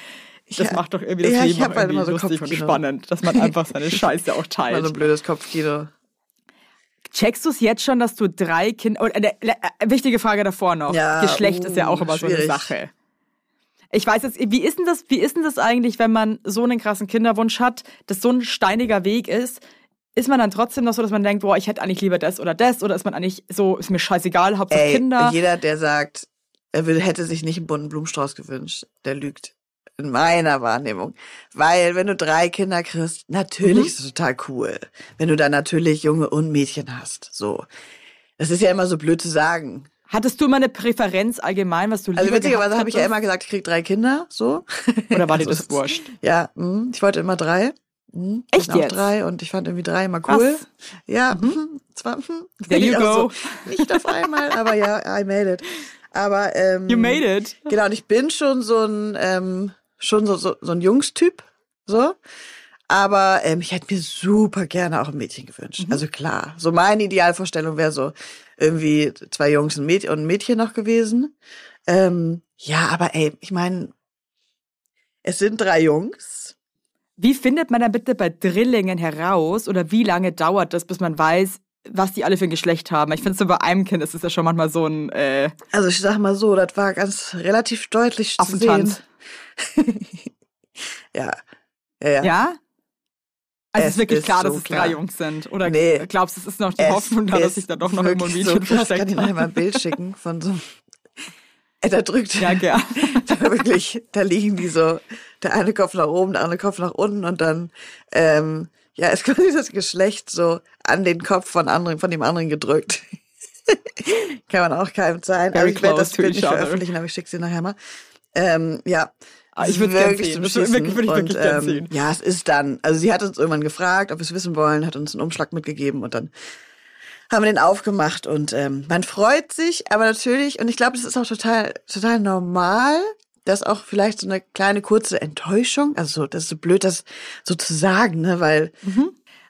Speaker 1: das
Speaker 2: Ja.
Speaker 1: macht doch irgendwie das
Speaker 2: Ja, ich
Speaker 1: Leben
Speaker 2: hab
Speaker 1: auch
Speaker 2: halt
Speaker 1: irgendwie
Speaker 2: immer so
Speaker 1: lustig und spannend, dass man einfach seine Scheiße auch
Speaker 2: Mal so ein
Speaker 1: teilt.
Speaker 2: blödes Kopfkino.
Speaker 1: Checkst du es jetzt schon, dass du drei Kinder, und, äh, äh, wichtige Frage davor noch.
Speaker 2: Ja,
Speaker 1: Geschlecht
Speaker 2: uh,
Speaker 1: ist ja auch immer so eine
Speaker 2: schwierig.
Speaker 1: Sache. Ich weiß jetzt, wie ist denn das, wie ist denn das eigentlich, wenn man so einen krassen Kinderwunsch hat, das so ein steiniger Weg ist? Ist man dann trotzdem noch so, dass man denkt, boah, ich hätte eigentlich lieber das oder das? Oder ist man eigentlich so, ist mir scheißegal, Hauptsache
Speaker 2: Ey,
Speaker 1: Kinder?
Speaker 2: jeder, der sagt, er will, hätte sich nicht einen bunten Blumenstrauß gewünscht, der lügt. In meiner Wahrnehmung. Weil, wenn du drei Kinder kriegst, natürlich
Speaker 1: Mhm.
Speaker 2: ist es total cool. Wenn du dann natürlich Junge und Mädchen hast. So. Das ist ja immer so blöd zu sagen.
Speaker 1: Hattest du immer eine Präferenz allgemein, was du lieber
Speaker 2: Also witzigerweise habe ich ja immer gesagt, ich krieg drei Kinder, so.
Speaker 1: Oder war dir
Speaker 2: Also
Speaker 1: das wurscht?
Speaker 2: Ja, mh, ich wollte immer drei. Mhm,
Speaker 1: Echt jetzt?
Speaker 2: drei und ich fand irgendwie drei immer cool.
Speaker 1: Was?
Speaker 2: Ja, mhm. zwar mhm.
Speaker 1: There you go.
Speaker 2: So, nicht auf einmal, aber ja, I made it. Aber ähm,
Speaker 1: You made it.
Speaker 2: Genau, und ich bin schon so ein ähm, schon so, so, so ein Jungstyp, so. Aber ähm, ich hätte mir super gerne auch ein Mädchen gewünscht. Also klar, so meine Idealvorstellung wäre so irgendwie zwei Jungs und ein Mädchen, und ein Mädchen noch gewesen. Ähm, ja, aber ey, ich meine, Es sind drei Jungs.
Speaker 1: Wie findet man dann bitte bei Drillingen heraus oder wie lange dauert das, bis man weiß, was die alle für ein Geschlecht haben? Ich finde so bei einem Kind ist es ja schon manchmal so ein äh,
Speaker 2: Also ich sag mal so, das war ganz relativ deutlich zu sehen.
Speaker 1: Affentanz.
Speaker 2: Ja. Ja, ja.
Speaker 1: Ja? Also es
Speaker 2: Es
Speaker 1: ist wirklich
Speaker 2: ist
Speaker 1: klar, dass
Speaker 2: so
Speaker 1: es
Speaker 2: klar.
Speaker 1: drei Jungs sind. Oder
Speaker 2: Nee.
Speaker 1: glaubst du, es ist noch die
Speaker 2: Es
Speaker 1: Hoffnung da, dass sich da doch noch irgendwo ein Mädchen
Speaker 2: so. Kann
Speaker 1: versteckt
Speaker 2: ich nachher mal ein Bild schicken von so einem Ey, da drückt
Speaker 1: Ja, gern.
Speaker 2: da wirklich, da liegen die so, der eine Kopf nach oben, der andere Kopf nach unten und dann, ähm, ja, ist quasi das Geschlecht so an den Kopf von anderen, von dem anderen gedrückt. Kann man auch keinem zeigen.
Speaker 1: Very
Speaker 2: Also ich werde das Bild nicht
Speaker 1: other.
Speaker 2: veröffentlichen, aber ich schicke sie nachher mal. Ähm, ja.
Speaker 1: Ah, ich
Speaker 2: Es
Speaker 1: gern
Speaker 2: wirklich
Speaker 1: sehen. würde wirklich- würde ich wirklich
Speaker 2: Und, ähm,
Speaker 1: sehen.
Speaker 2: Ja, es ist dann. Also sie hat uns irgendwann gefragt, ob wir es wissen wollen, hat uns einen Umschlag mitgegeben und dann haben wir den aufgemacht und ähm, man freut sich, aber natürlich, und ich glaube, das ist auch total, total normal, dass auch vielleicht so eine kleine kurze Enttäuschung, also so, das ist so blöd, das so zu sagen, ne, weil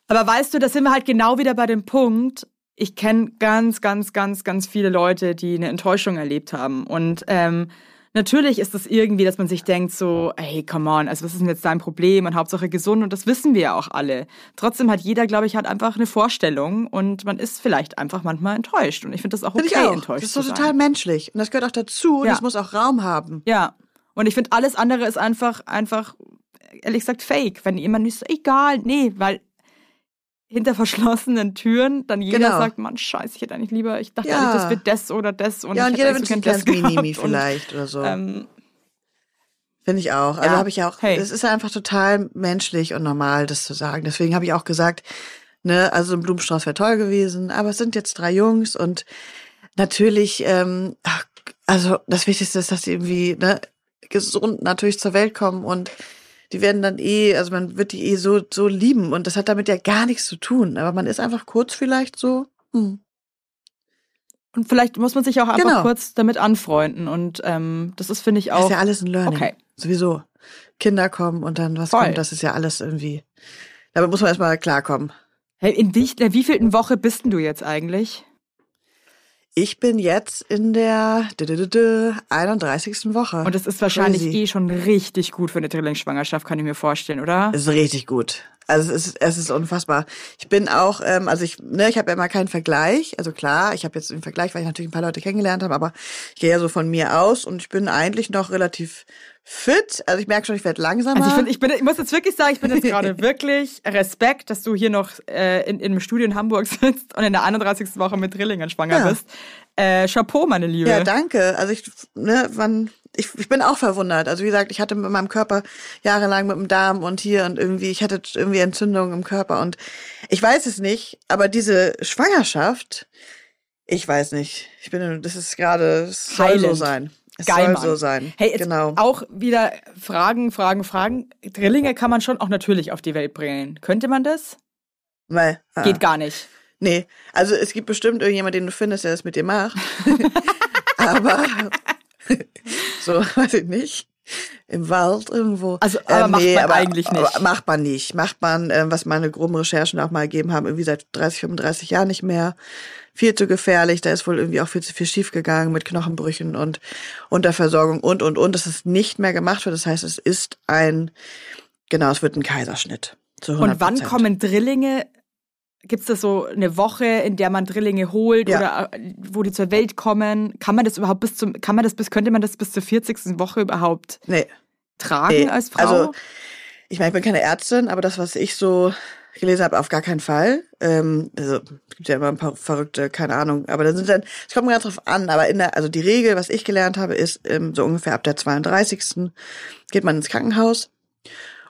Speaker 1: Aber weißt du, da sind wir halt genau wieder bei dem Punkt. Ich kenne ganz, ganz, ganz, ganz viele Leute, die eine Enttäuschung erlebt haben. Und ähm, natürlich ist es irgendwie, dass man sich denkt so, hey, come on, also was ist denn jetzt dein Problem? Und Hauptsache gesund. Und das wissen wir ja auch alle. Trotzdem hat jeder, glaube ich, hat einfach eine Vorstellung und man ist vielleicht einfach manchmal enttäuscht. Und ich finde das auch okay,
Speaker 2: finde ich auch.
Speaker 1: enttäuscht
Speaker 2: Das ist so
Speaker 1: zu sein.
Speaker 2: total menschlich und das gehört auch dazu und
Speaker 1: Ja.
Speaker 2: das muss auch Raum haben.
Speaker 1: Ja. Und ich finde, alles andere ist einfach, einfach, ehrlich gesagt, fake. Wenn jemand nicht so, egal, nee, weil hinter verschlossenen Türen dann jeder
Speaker 2: Genau.
Speaker 1: sagt, Mann, scheiße, ich hätte eigentlich lieber, ich dachte
Speaker 2: Ja.
Speaker 1: eigentlich, das wird das oder das. Und
Speaker 2: ja, und
Speaker 1: ich
Speaker 2: jeder
Speaker 1: hätte
Speaker 2: wünscht sich
Speaker 1: das
Speaker 2: Minimi vielleicht oder so.
Speaker 1: Und, ähm,
Speaker 2: Finde ich auch. Also
Speaker 1: Ja,
Speaker 2: habe ich ja auch,
Speaker 1: hey.
Speaker 2: es ist einfach total menschlich und normal, das zu sagen. Deswegen habe ich auch gesagt, ne, also ein Blumenstrauß wäre toll gewesen, aber es sind jetzt drei Jungs und natürlich, ähm, also das Wichtigste ist, dass sie irgendwie ne, gesund natürlich zur Welt kommen und die werden dann eh, also man wird die eh so, so lieben und das hat damit ja gar nichts zu tun. Aber man ist einfach kurz vielleicht so, hm,
Speaker 1: und vielleicht muss man sich auch einfach
Speaker 2: Genau.
Speaker 1: kurz damit anfreunden. Und ähm, das ist, finde ich, auch.
Speaker 2: ist ja alles ein Learning.
Speaker 1: Okay.
Speaker 2: Sowieso. Kinder kommen und dann was
Speaker 1: Voll.
Speaker 2: kommt, das ist ja alles irgendwie. Damit muss man erstmal klarkommen.
Speaker 1: Hey, in wie, in wie vielten Woche bist denn du jetzt eigentlich?
Speaker 2: Ich bin jetzt in der dü- dü- dü- dü 31. Woche.
Speaker 1: Und das ist wahrscheinlich
Speaker 2: Crazy.
Speaker 1: eh schon richtig gut für eine Drillingsschwangerschaft, kann ich mir vorstellen, oder?
Speaker 2: Es ist richtig gut. Also es ist, es ist unfassbar. Ich bin auch, ähm, also ich, ne, ich habe ja immer keinen Vergleich. Also klar, ich habe jetzt einen Vergleich, weil ich natürlich ein paar Leute kennengelernt habe, aber ich gehe ja so von mir aus und ich bin eigentlich noch relativ fit. Also ich merke schon, ich werde langsamer.
Speaker 1: Also ich, find, ich, bin, ich muss jetzt wirklich sagen, ich bin jetzt gerade wirklich Respekt, dass du hier noch äh, in, in einem Studio in Hamburg sitzt und in der 31. Woche mit Drillingen schwanger
Speaker 2: Ja.
Speaker 1: bist. Äh, Chapeau, meine Liebe.
Speaker 2: Ja, danke. Also ich, ne, wann, ich, ich bin auch verwundert. Also wie gesagt, ich hatte mit meinem Körper jahrelang mit dem Darm und hier und irgendwie, ich hatte irgendwie Entzündungen im Körper und ich weiß es nicht, aber diese Schwangerschaft, ich weiß nicht. Ich bin, das ist gerade, soll so sein. Es
Speaker 1: Geil,
Speaker 2: soll
Speaker 1: Mann.
Speaker 2: so sein.
Speaker 1: Hey, jetzt
Speaker 2: genau.
Speaker 1: auch wieder Fragen, Fragen, Fragen. Drillinge kann man schon auch natürlich auf die Welt bringen. Könnte man das?
Speaker 2: Weil, ah,
Speaker 1: Geht gar nicht.
Speaker 2: Nee, also es gibt bestimmt irgendjemand, den du findest, der das mit dir macht. aber so, weiß ich nicht. Im Wald irgendwo.
Speaker 1: Also, aber macht man eigentlich nicht.
Speaker 2: Aber macht man nicht. Macht man, ähm, was meine groben Recherchen auch mal gegeben haben, irgendwie seit 30, 35 Jahren nicht mehr. Viel zu gefährlich. Da ist wohl irgendwie auch viel zu viel schiefgegangen mit Knochenbrüchen und Unterversorgung und, und, und. Das ist nicht mehr gemacht wird. Das heißt, es ist ein, genau, es wird ein Kaiserschnitt. Zu 100%.
Speaker 1: Und wann kommen Drillinge? Gibt es da so eine Woche, in der man Drillinge holt
Speaker 2: Ja.
Speaker 1: oder äh, wo die zur Welt kommen? Kann man das überhaupt bis zum, kann man das bis, könnte man das bis zur 40. Woche überhaupt
Speaker 2: Nee.
Speaker 1: tragen
Speaker 2: Nee,
Speaker 1: als Frau?
Speaker 2: Also, ich meine, ich bin keine Ärztin, aber das, was ich so gelesen habe, auf gar keinen Fall. Ähm, also, es gibt ja immer ein paar verrückte, keine Ahnung. Aber dann sind dann, es kommt mir ganz drauf an, aber in der, also die Regel, was ich gelernt habe, ist, ähm, so ungefähr ab der 32. geht man ins Krankenhaus.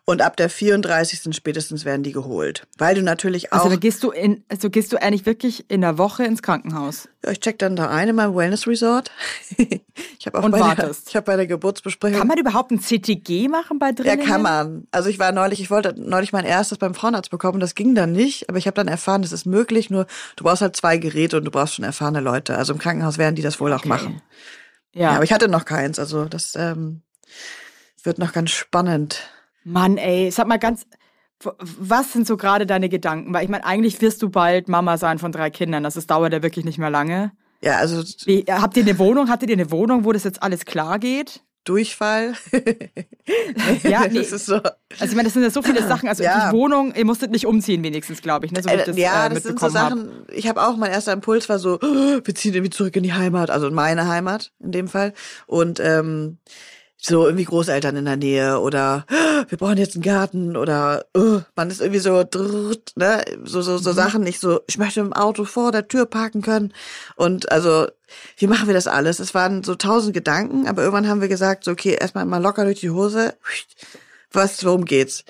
Speaker 2: Und ab der 34. spätestens werden die geholt. Weil du natürlich auch,
Speaker 1: also da gehst du in, also gehst du eigentlich wirklich in der Woche ins Krankenhaus.
Speaker 2: ja, ich check dann da ein in meinem Wellness Resort. ich habe auch
Speaker 1: Und
Speaker 2: bei der,
Speaker 1: wartest.
Speaker 2: ich habe bei der Geburtsbesprechung
Speaker 1: Kann man überhaupt ein CTG machen bei
Speaker 2: Ja,
Speaker 1: Drillingen?
Speaker 2: kann man. Also ich war neulich, ich wollte neulich mein erstes beim Frauenarzt bekommen, das ging dann nicht, aber ich habe dann erfahren, das ist möglich, nur du brauchst halt zwei Geräte und du brauchst schon erfahrene Leute. Also im Krankenhaus werden die das wohl auch
Speaker 1: Okay.
Speaker 2: machen. Ja.
Speaker 1: Ja.
Speaker 2: aber ich hatte noch keins, also das ähm, wird noch ganz spannend.
Speaker 1: Mann, ey, sag mal ganz, was sind so gerade deine Gedanken? Weil ich meine, eigentlich wirst du bald Mama sein von drei Kindern. Das ist, dauert ja wirklich nicht mehr lange.
Speaker 2: Ja, also
Speaker 1: Wie, habt ihr eine Wohnung? Hattet ihr eine Wohnung, wo das jetzt alles klar geht?
Speaker 2: Durchfall.
Speaker 1: Ja, nee.
Speaker 2: das ist so.
Speaker 1: Also ich meine, das sind ja so viele Sachen. Also
Speaker 2: Ja.
Speaker 1: die Wohnung, ihr musstet nicht umziehen wenigstens, glaube ich, ne? so wie ich
Speaker 2: Äh,
Speaker 1: das,
Speaker 2: ja,
Speaker 1: äh,
Speaker 2: das sind so. Sachen. Ich habe auch, mein erster Impuls war so, "Oh, wir ziehen irgendwie zurück in die Heimat, also in meine Heimat in dem Fall. Und ähm, so irgendwie Großeltern in der Nähe oder "Oh, wir brauchen jetzt einen Garten oder oh, man ist irgendwie so, drrrt, ne, so so
Speaker 1: Mhm.
Speaker 2: so Sachen nicht so. Ich möchte im Auto vor der Tür parken können und also wie machen wir das alles? Es waren so tausend Gedanken, aber irgendwann haben wir gesagt, so okay, erstmal mal locker durch die Hose. Was, worum geht's?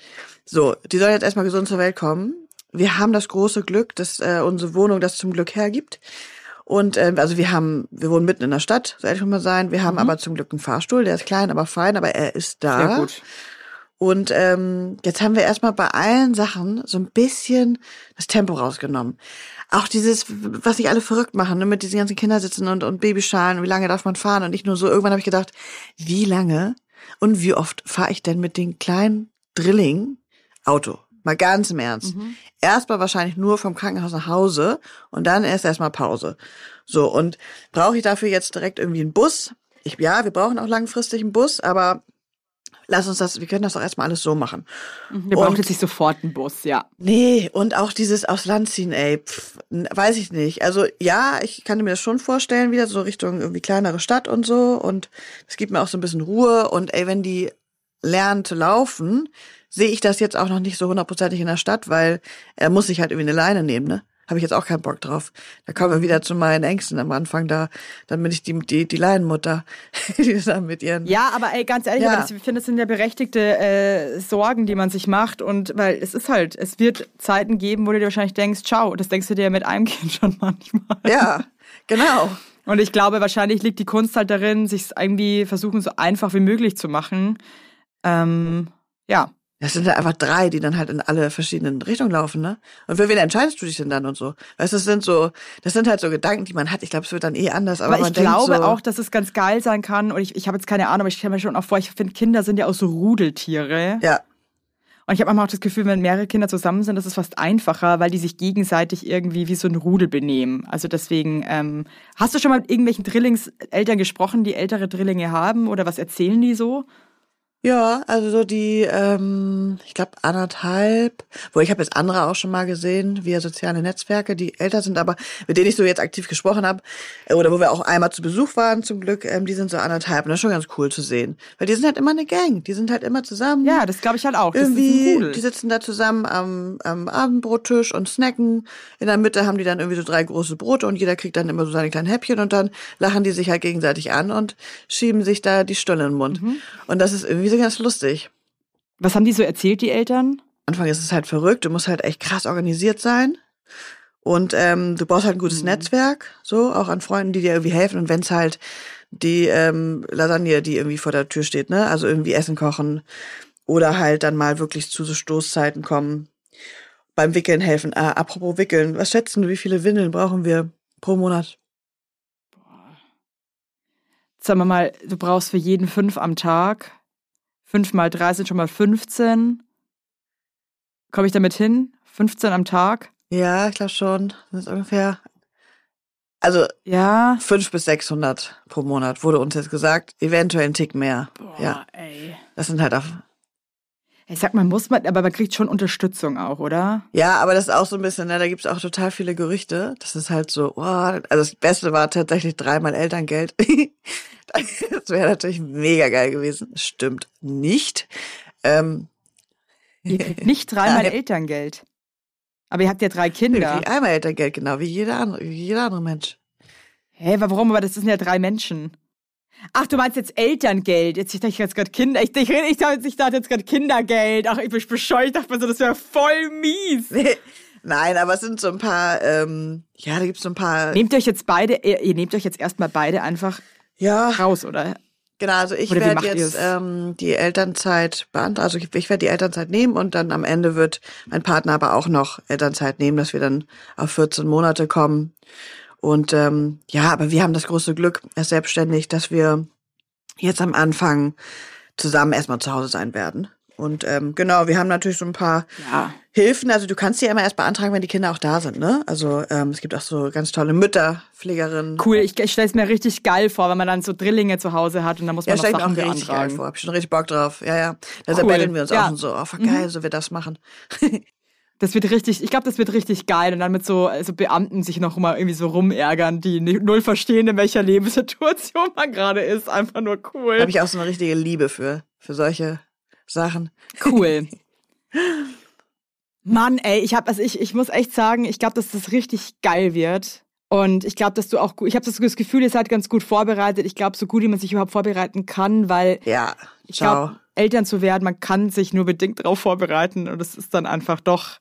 Speaker 2: So, die sollen jetzt erstmal gesund zur Welt kommen. Wir haben das große Glück, dass äh, unsere Wohnung das zum Glück hergibt. Und ähm, also wir haben, wir wohnen mitten in der Stadt, soll ich mal sein. Wir haben aber zum Glück einen Fahrstuhl, der ist klein, aber fein, aber er ist da.
Speaker 1: Sehr gut.
Speaker 2: Und ähm, jetzt haben wir erstmal bei allen Sachen so ein bisschen das Tempo rausgenommen. Auch dieses, was sich alle verrückt machen, ne, mit diesen ganzen Kindersitzen und, und Babyschalen, wie lange darf man fahren und nicht nur so. Irgendwann habe ich gedacht, wie lange und wie oft fahre ich denn mit den kleinen Drilling Auto? Mal ganz im Ernst. Erstmal wahrscheinlich nur vom Krankenhaus nach Hause und dann erst erstmal Pause. So, und brauche ich dafür jetzt direkt irgendwie einen Bus? Ich, ja, wir brauchen auch langfristig einen Bus, aber lass uns das, wir können das doch erstmal alles so machen.
Speaker 1: Wir brauchen jetzt nicht sofort einen Bus, ja.
Speaker 2: Nee, und auch dieses aufs Land ziehen, ey, pff, n- weiß ich nicht. Also ja, ich kann mir das schon vorstellen, wieder so Richtung irgendwie kleinere Stadt und so. Und es gibt mir auch so ein bisschen Ruhe. Und ey, wenn die lernen zu laufen, sehe ich das jetzt auch noch nicht so hundertprozentig in der Stadt, weil er muss sich halt irgendwie eine Leine nehmen, ne? Habe ich jetzt auch keinen Bock drauf. Da kommen wir wieder zu meinen Ängsten am Anfang da. Dann bin ich die, die, die Leinenmutter, die dann mit ihren
Speaker 1: Ja, aber ey, ganz ehrlich,
Speaker 2: Ja.
Speaker 1: das, ich finde, das sind ja berechtigte äh, Sorgen, die man sich macht. Und weil es ist halt, es wird Zeiten geben, wo du dir wahrscheinlich denkst, ciao, das denkst du dir mit einem Kind schon manchmal.
Speaker 2: Ja, genau.
Speaker 1: Und ich glaube, wahrscheinlich liegt die Kunst halt darin, sich irgendwie versuchen, so einfach wie möglich zu machen. Ähm, ja.
Speaker 2: Das sind ja einfach drei, die dann halt in alle verschiedenen Richtungen laufen, ne? Und für wen entscheidest du dich denn dann und so? Weißt du, das sind so, das sind halt so Gedanken, die man hat. Ich glaube, es wird dann eh anders, aber,
Speaker 1: Aber, ich glaube
Speaker 2: so,
Speaker 1: auch, dass es ganz geil sein kann. Und ich, ich habe jetzt keine Ahnung, aber ich stelle mir schon auch vor, ich finde, Kinder sind ja auch so Rudeltiere.
Speaker 2: ja,
Speaker 1: Und ich habe manchmal auch das Gefühl, wenn mehrere Kinder zusammen sind, das ist fast einfacher, weil die sich gegenseitig irgendwie wie so ein Rudel benehmen. Also deswegen, ähm, hast du schon mal mit irgendwelchen Drillingseltern gesprochen, die ältere Drillinge haben oder was erzählen die so?
Speaker 2: Ja, also so die, ähm, ich glaube anderthalb, wo ich habe jetzt andere auch schon mal gesehen, via soziale Netzwerke, die älter sind, aber mit denen ich so jetzt aktiv gesprochen habe, äh, oder wo wir auch einmal zu Besuch waren zum Glück, ähm, die sind so anderthalb und das ist schon ganz cool zu sehen. Weil die sind halt immer eine Gang, die sind halt immer zusammen.
Speaker 1: Ja, das glaube ich halt auch. Das ist
Speaker 2: irgendwie, die sitzen da zusammen am, am Abendbrottisch und snacken. In der Mitte haben die dann irgendwie so drei große Brote und jeder kriegt dann immer so seine kleinen Häppchen und dann lachen die sich halt gegenseitig an und schieben sich da die Stulle in den Mund.
Speaker 1: Mhm.
Speaker 2: Und das ist irgendwie so ganz lustig.
Speaker 1: Was haben die so erzählt, die Eltern?
Speaker 2: Am Anfang ist es halt verrückt, du musst halt echt krass organisiert sein. Und ähm, du brauchst halt ein gutes
Speaker 1: Mhm.
Speaker 2: Netzwerk, so, auch an Freunden, die dir irgendwie helfen. Und wenn's halt die ähm, Lasagne, die irgendwie vor der Tür steht, ne? Also irgendwie Essen kochen oder halt dann mal wirklich zu so Stoßzeiten kommen, beim Wickeln helfen. Ah, apropos Wickeln, was schätzen du, wie viele Windeln brauchen wir pro Monat?
Speaker 1: Sagen wir mal, du brauchst für jeden fünf am Tag. Fünf mal drei sind schon mal 15. Komme ich damit hin? 15 am Tag?
Speaker 2: Ja, ich glaube schon. Das ist ungefähr. Also
Speaker 1: Ja.
Speaker 2: fünf bis 600 pro Monat wurde uns jetzt gesagt. Eventuell ein Tick mehr.
Speaker 1: Boah,
Speaker 2: Ja,
Speaker 1: ey.
Speaker 2: das sind halt auch
Speaker 1: Ich sag mal, muss man, aber man kriegt schon Unterstützung auch, oder?
Speaker 2: Ja, aber das ist auch so ein bisschen, ne, da gibt's auch total viele Gerüchte. Das ist halt so, oh, also das Beste war tatsächlich dreimal Elterngeld. das wäre natürlich mega geil gewesen. Stimmt nicht. Ähm,
Speaker 1: Ihr kriegt nicht dreimal. Elterngeld. Aber ihr habt ja drei Kinder.
Speaker 2: wie einmal Elterngeld, genau, wie jeder andere, wie jeder andere Mensch.
Speaker 1: Hä, warum? Aber das sind ja drei Menschen. Ach, du meinst jetzt Elterngeld. Jetzt ich dachte jetzt gerade Kinder. Ich, ich, ich, dachte- ich dachte jetzt gerade Kindergeld. Ach, ich bin bescheuert. Ich dachte mir so, das wäre voll mies.
Speaker 2: Nein, aber es sind so ein paar, ähm, ja, da gibt's so ein paar,
Speaker 1: Nehmt euch jetzt beide, ihr, ihr nehmt euch jetzt erstmal beide einfach
Speaker 2: ja,
Speaker 1: raus, oder?
Speaker 2: Genau, also ich werde jetzt ähm, die Elternzeit beantragen. Also ich, ich werde die Elternzeit nehmen und dann am Ende wird mein Partner aber auch noch Elternzeit nehmen, dass wir dann auf 14 Monate kommen. Und ähm, ja, aber wir haben das große Glück, er ist selbstständig, dass wir jetzt am Anfang zusammen erstmal zu Hause sein werden. Und ähm, genau, wir haben natürlich so ein paar
Speaker 1: Ja.
Speaker 2: Hilfen, also du kannst die ja immer erst beantragen, wenn die Kinder auch da sind, ne? Also ähm, es gibt auch so ganz tolle Mütterpflegerinnen.
Speaker 1: Cool, ich, ich stelle es mir richtig geil vor, wenn man dann so Drillinge zu Hause hat und dann muss
Speaker 2: Ja,
Speaker 1: man
Speaker 2: stell
Speaker 1: noch
Speaker 2: ich mir
Speaker 1: Sachen
Speaker 2: auch richtig geil
Speaker 1: beantragen.
Speaker 2: vor. Hab ich schon richtig Bock drauf. Ja, ja. Da
Speaker 1: Cool.
Speaker 2: wir uns
Speaker 1: Ja. Mhm.
Speaker 2: auch schon so, oh, voll geil, so wir das machen.
Speaker 1: Das wird richtig, ich glaube, das wird richtig geil und dann mit so, so Beamten sich noch mal irgendwie so rumärgern, die null verstehen, in welcher Lebenssituation man gerade ist. Einfach nur
Speaker 2: Da
Speaker 1: cool.
Speaker 2: habe ich auch so eine richtige Liebe für, für solche Sachen.
Speaker 1: Cool. Mann, ey, ich hab, also ich, ich muss echt sagen, ich glaube, dass das richtig geil wird. Und ich glaube, dass du auch gut, ich habe das Gefühl, ihr seid ganz gut vorbereitet. Ich glaube, so gut, wie man sich überhaupt vorbereiten kann, weil
Speaker 2: Ja,
Speaker 1: ich
Speaker 2: ciao.
Speaker 1: glaube, Eltern zu werden, man kann sich nur bedingt darauf vorbereiten und es ist dann einfach doch,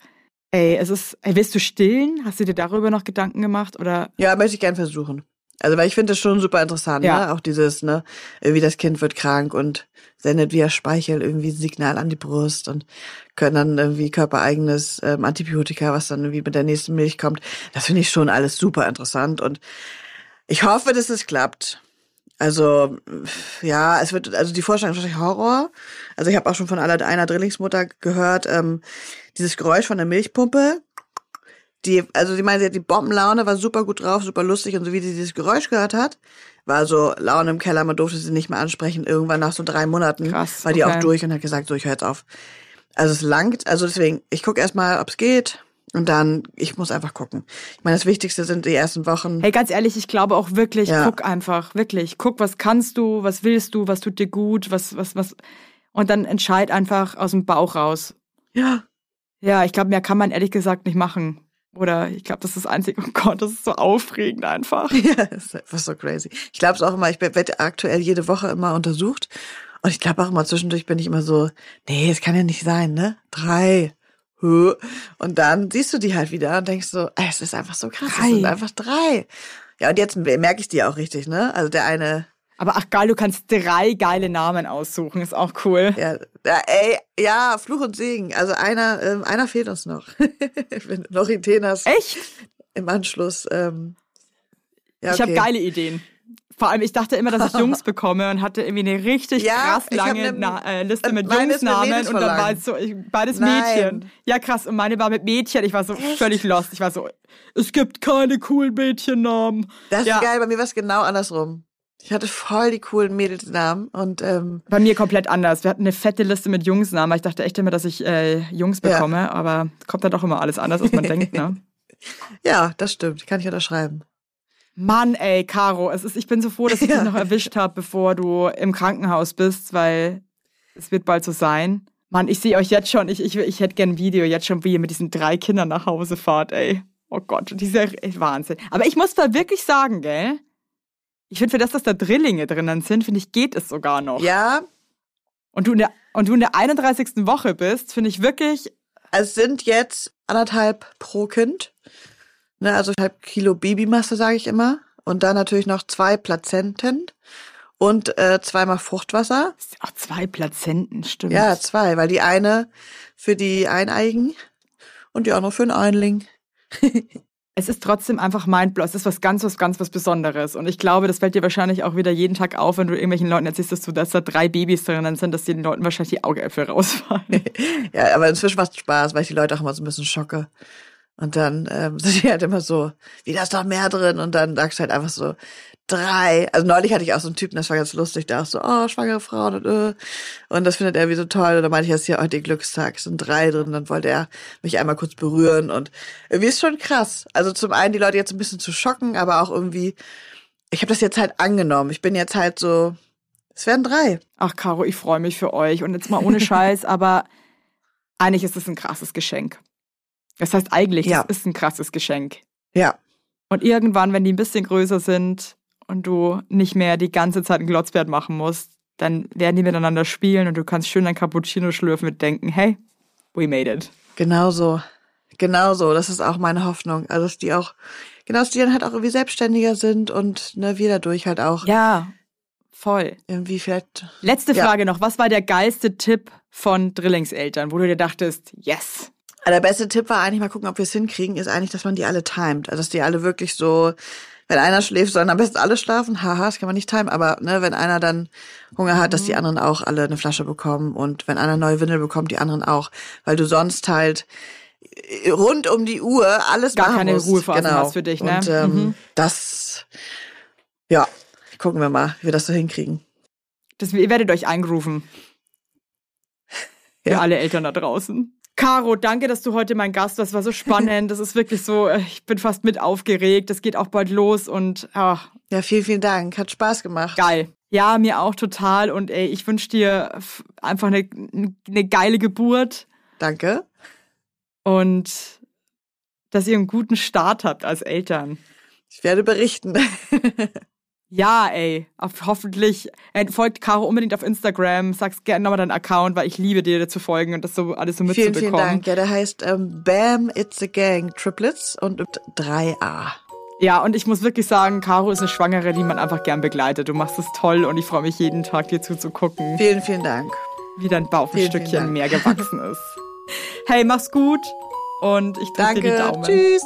Speaker 1: ey, es ist, ey, willst du stillen? Hast du dir darüber noch Gedanken gemacht oder?
Speaker 2: Ja, möchte ich gern versuchen. Also, weil ich finde das schon super interessant,
Speaker 1: Ja.
Speaker 2: ne? Auch dieses, ne, irgendwie das Kind wird krank und sendet via Speichel irgendwie ein Signal an die Brust und können dann irgendwie körpereigenes ähm, Antibiotika, was dann irgendwie mit der nächsten Milch kommt. Das finde ich schon alles super interessant und ich hoffe, dass es klappt. Also, ja, es wird, also die Vorstellung ist wahrscheinlich Horror. Also ich habe auch schon von einer Drillingsmutter gehört, ähm, dieses Geräusch von der Milchpumpe, die, also sie meinte, sie hat die Bombenlaune, war super gut drauf, super lustig und so wie sie dieses Geräusch gehört hat, war so Laune im Keller, man durfte sie nicht mehr ansprechen. Irgendwann nach so drei Monaten
Speaker 1: Krass,
Speaker 2: war die
Speaker 1: okay.
Speaker 2: auch durch und hat gesagt, so ich höre jetzt auf. Also es langt, also deswegen, ich gucke erstmal, ob es geht und dann, ich muss einfach gucken. Ich meine, das Wichtigste sind die ersten Wochen.
Speaker 1: Hey, ganz ehrlich, ich glaube auch wirklich,
Speaker 2: Ja.
Speaker 1: guck einfach, wirklich. Guck, was kannst du, was willst du, was tut dir gut, was, was, was. Und dann entscheid einfach aus dem Bauch raus.
Speaker 2: Ja,
Speaker 1: Ja, ich glaube, mehr kann man ehrlich gesagt nicht machen. Oder ich glaube, das ist das Einzige, oh Gott, das ist so aufregend einfach.
Speaker 2: Ja, das ist einfach so crazy. Ich glaube es auch immer, ich werde aktuell jede Woche immer untersucht. Und ich glaube auch immer zwischendurch bin ich immer so, nee, es kann ja nicht sein, ne? Drei. Und dann siehst du die halt wieder und denkst so, ey, es ist einfach so krass, es
Speaker 1: Drei.
Speaker 2: sind einfach drei. Ja, und jetzt merke ich die auch richtig, ne? Also der eine,
Speaker 1: Aber ach geil, du kannst drei geile Namen aussuchen, ist auch cool.
Speaker 2: ja, ja ey, ja, Fluch und Segen. Also einer, ähm, einer fehlt uns noch. Wenn Loritenas
Speaker 1: Echt?
Speaker 2: im Anschluss. Ähm, ja,
Speaker 1: Ich habe
Speaker 2: okay.
Speaker 1: geile Ideen. Vor allem, ich dachte immer, dass ich Jungs bekomme und hatte irgendwie eine richtig
Speaker 2: Ja,
Speaker 1: krass lange
Speaker 2: ne-
Speaker 1: Na äh, Liste mit Jungsnamen und dann war es so, ich, beides
Speaker 2: Nein.
Speaker 1: Mädchen. Ja, krass. Und meine war mit Mädchen. Ich war so völlig lost. Ich war so, es gibt keine coolen Mädchennamen.
Speaker 2: Das
Speaker 1: ja.
Speaker 2: ist geil, bei mir war es genau andersrum. Ich hatte voll die coolen Mädelsnamen und ähm,
Speaker 1: Bei mir komplett anders. Wir hatten eine fette Liste mit Jungsnamen. Ich dachte echt immer, dass ich äh, Jungs
Speaker 2: Ja.
Speaker 1: bekomme, aber kommt dann doch immer alles anders, als man denkt, ne?
Speaker 2: ja, das stimmt, kann ich unterschreiben.
Speaker 1: Mann, ey, Caro, es ist, ich bin so froh, dass ich dich noch erwischt habe, bevor du im Krankenhaus bist, weil es wird bald so sein. Mann, ich sehe euch jetzt schon, ich, ich, ich hätte gern ein Video, jetzt schon, wie ihr mit diesen drei Kindern nach Hause fahrt, ey. Oh Gott, dieser Wahnsinn. Aber ich muss da wirklich sagen, gell? Ich finde, für das, dass da Drillinge drinnen sind, finde ich, geht es sogar noch.
Speaker 2: Ja,
Speaker 1: Und du in der, und du in der 31. Woche bist, finde ich wirklich,
Speaker 2: es sind jetzt anderthalb pro Kind. Ne, also halb Kilo Babymasse, sage ich immer. Und dann natürlich noch zwei Plazenten und äh, zweimal Fruchtwasser.
Speaker 1: auch zwei Plazenten, stimmt.
Speaker 2: Ja, zwei, weil die eine für die Eineigen und die andere für den Einling.
Speaker 1: es ist trotzdem einfach mindblow. Es ist was ganz, was ganz, was Besonderes. Und ich glaube, das fällt dir wahrscheinlich auch wieder jeden Tag auf, wenn du irgendwelchen Leuten erzählst, dass, du, dass da drei Babys drinnen sind, dass den Leuten wahrscheinlich die Augäpfel rausfallen.
Speaker 2: Ja, aber inzwischen macht Spaß, weil ich die Leute auch immer so ein bisschen schocke. Und dann ähm, sind die halt immer so, wie da ist noch mehr drin? Und dann sagst du halt einfach so, drei. Also neulich hatte ich auch so einen Typen, das war ganz lustig, der auch so, oh, schwangere Frauen und äh. Und das findet er wie so toll. Und dann meinte ich, das ist ja heute Glückstag, sind drei drin. Und dann wollte er mich einmal kurz berühren. Und irgendwie ist schon krass. Also zum einen die Leute jetzt ein bisschen zu schocken, aber auch irgendwie, ich habe das jetzt halt angenommen. Ich bin jetzt halt so, es werden drei.
Speaker 1: Ach, Caro, ich freue mich für euch. Und jetzt mal ohne Scheiß, aber eigentlich ist es ein krasses Geschenk. Das heißt eigentlich,
Speaker 2: Ja.
Speaker 1: es ist ein krasses Geschenk.
Speaker 2: Ja.
Speaker 1: Und irgendwann, wenn die ein bisschen größer sind und du nicht mehr die ganze Zeit ein Glotzbert machen musst, dann werden die miteinander spielen und du kannst schön ein Cappuccino schlürfen mit denken, hey, we made it.
Speaker 2: Genau so. Genau so. Das ist auch meine Hoffnung. Also, dass die auch, genau, dass die dann halt auch irgendwie selbstständiger sind und ne, wir dadurch halt auch
Speaker 1: Ja, voll.
Speaker 2: irgendwie vielleicht.
Speaker 1: Letzte
Speaker 2: Ja.
Speaker 1: Frage noch. Was war der geilste Tipp von Drillingseltern, wo du dir dachtest, yes?
Speaker 2: Also der beste Tipp war eigentlich mal gucken, ob wir es hinkriegen, ist eigentlich, dass man die alle timet. Also, dass die alle wirklich so, wenn einer schläft, sollen am besten alle schlafen. Haha, das kann man nicht timen. Aber ne, wenn einer dann Hunger hat, dass die anderen auch alle eine Flasche bekommen. Und wenn einer neue Windel bekommt, die anderen auch. Weil du sonst halt rund um die Uhr alles
Speaker 1: Gar
Speaker 2: machen
Speaker 1: keine
Speaker 2: musst.
Speaker 1: Ruhephasen
Speaker 2: genau.
Speaker 1: hast für dich, ne?
Speaker 2: Und ähm,
Speaker 1: Mhm.
Speaker 2: das, ja, gucken wir mal, wie wir das so hinkriegen.
Speaker 1: Das, ihr werdet euch eingerufen. Für
Speaker 2: Ja.
Speaker 1: alle Eltern da draußen. Caro, danke, dass du heute mein Gast warst. Das war so spannend. Das ist wirklich so, äh, ich bin fast mit aufgeregt. Das geht auch bald los und ach,
Speaker 2: Ja, vielen, vielen Dank. Hat Spaß gemacht.
Speaker 1: geil. Ja, mir auch total. Und ey, ich wünsche dir einfach eine, eine geile Geburt
Speaker 2: Danke.
Speaker 1: und dass ihr einen guten Start habt als Eltern.
Speaker 2: Ich werde berichten.
Speaker 1: Ja, ey, hoffentlich. Folgt Caro unbedingt auf Instagram. Sag's gerne nochmal deinen Account, weil ich liebe dir zu folgen und das so alles so
Speaker 2: vielen,
Speaker 1: mitzubekommen.
Speaker 2: vielen Dank. Ja, der heißt ähm, Bam It's a Gang Triplets und mit 3a.
Speaker 1: Ja, und ich muss wirklich sagen, Caro ist eine Schwangere, die man einfach gern begleitet. Du machst es toll und ich freue mich jeden Tag, dir zuzugucken,
Speaker 2: Vielen, vielen Dank.
Speaker 1: wie dein Bauch ein
Speaker 2: Vielen, vielen
Speaker 1: Stückchen mehr gewachsen ist. Hey, mach's gut und ich drücke dir die
Speaker 2: Danke.
Speaker 1: Daumen.
Speaker 2: Tschüss.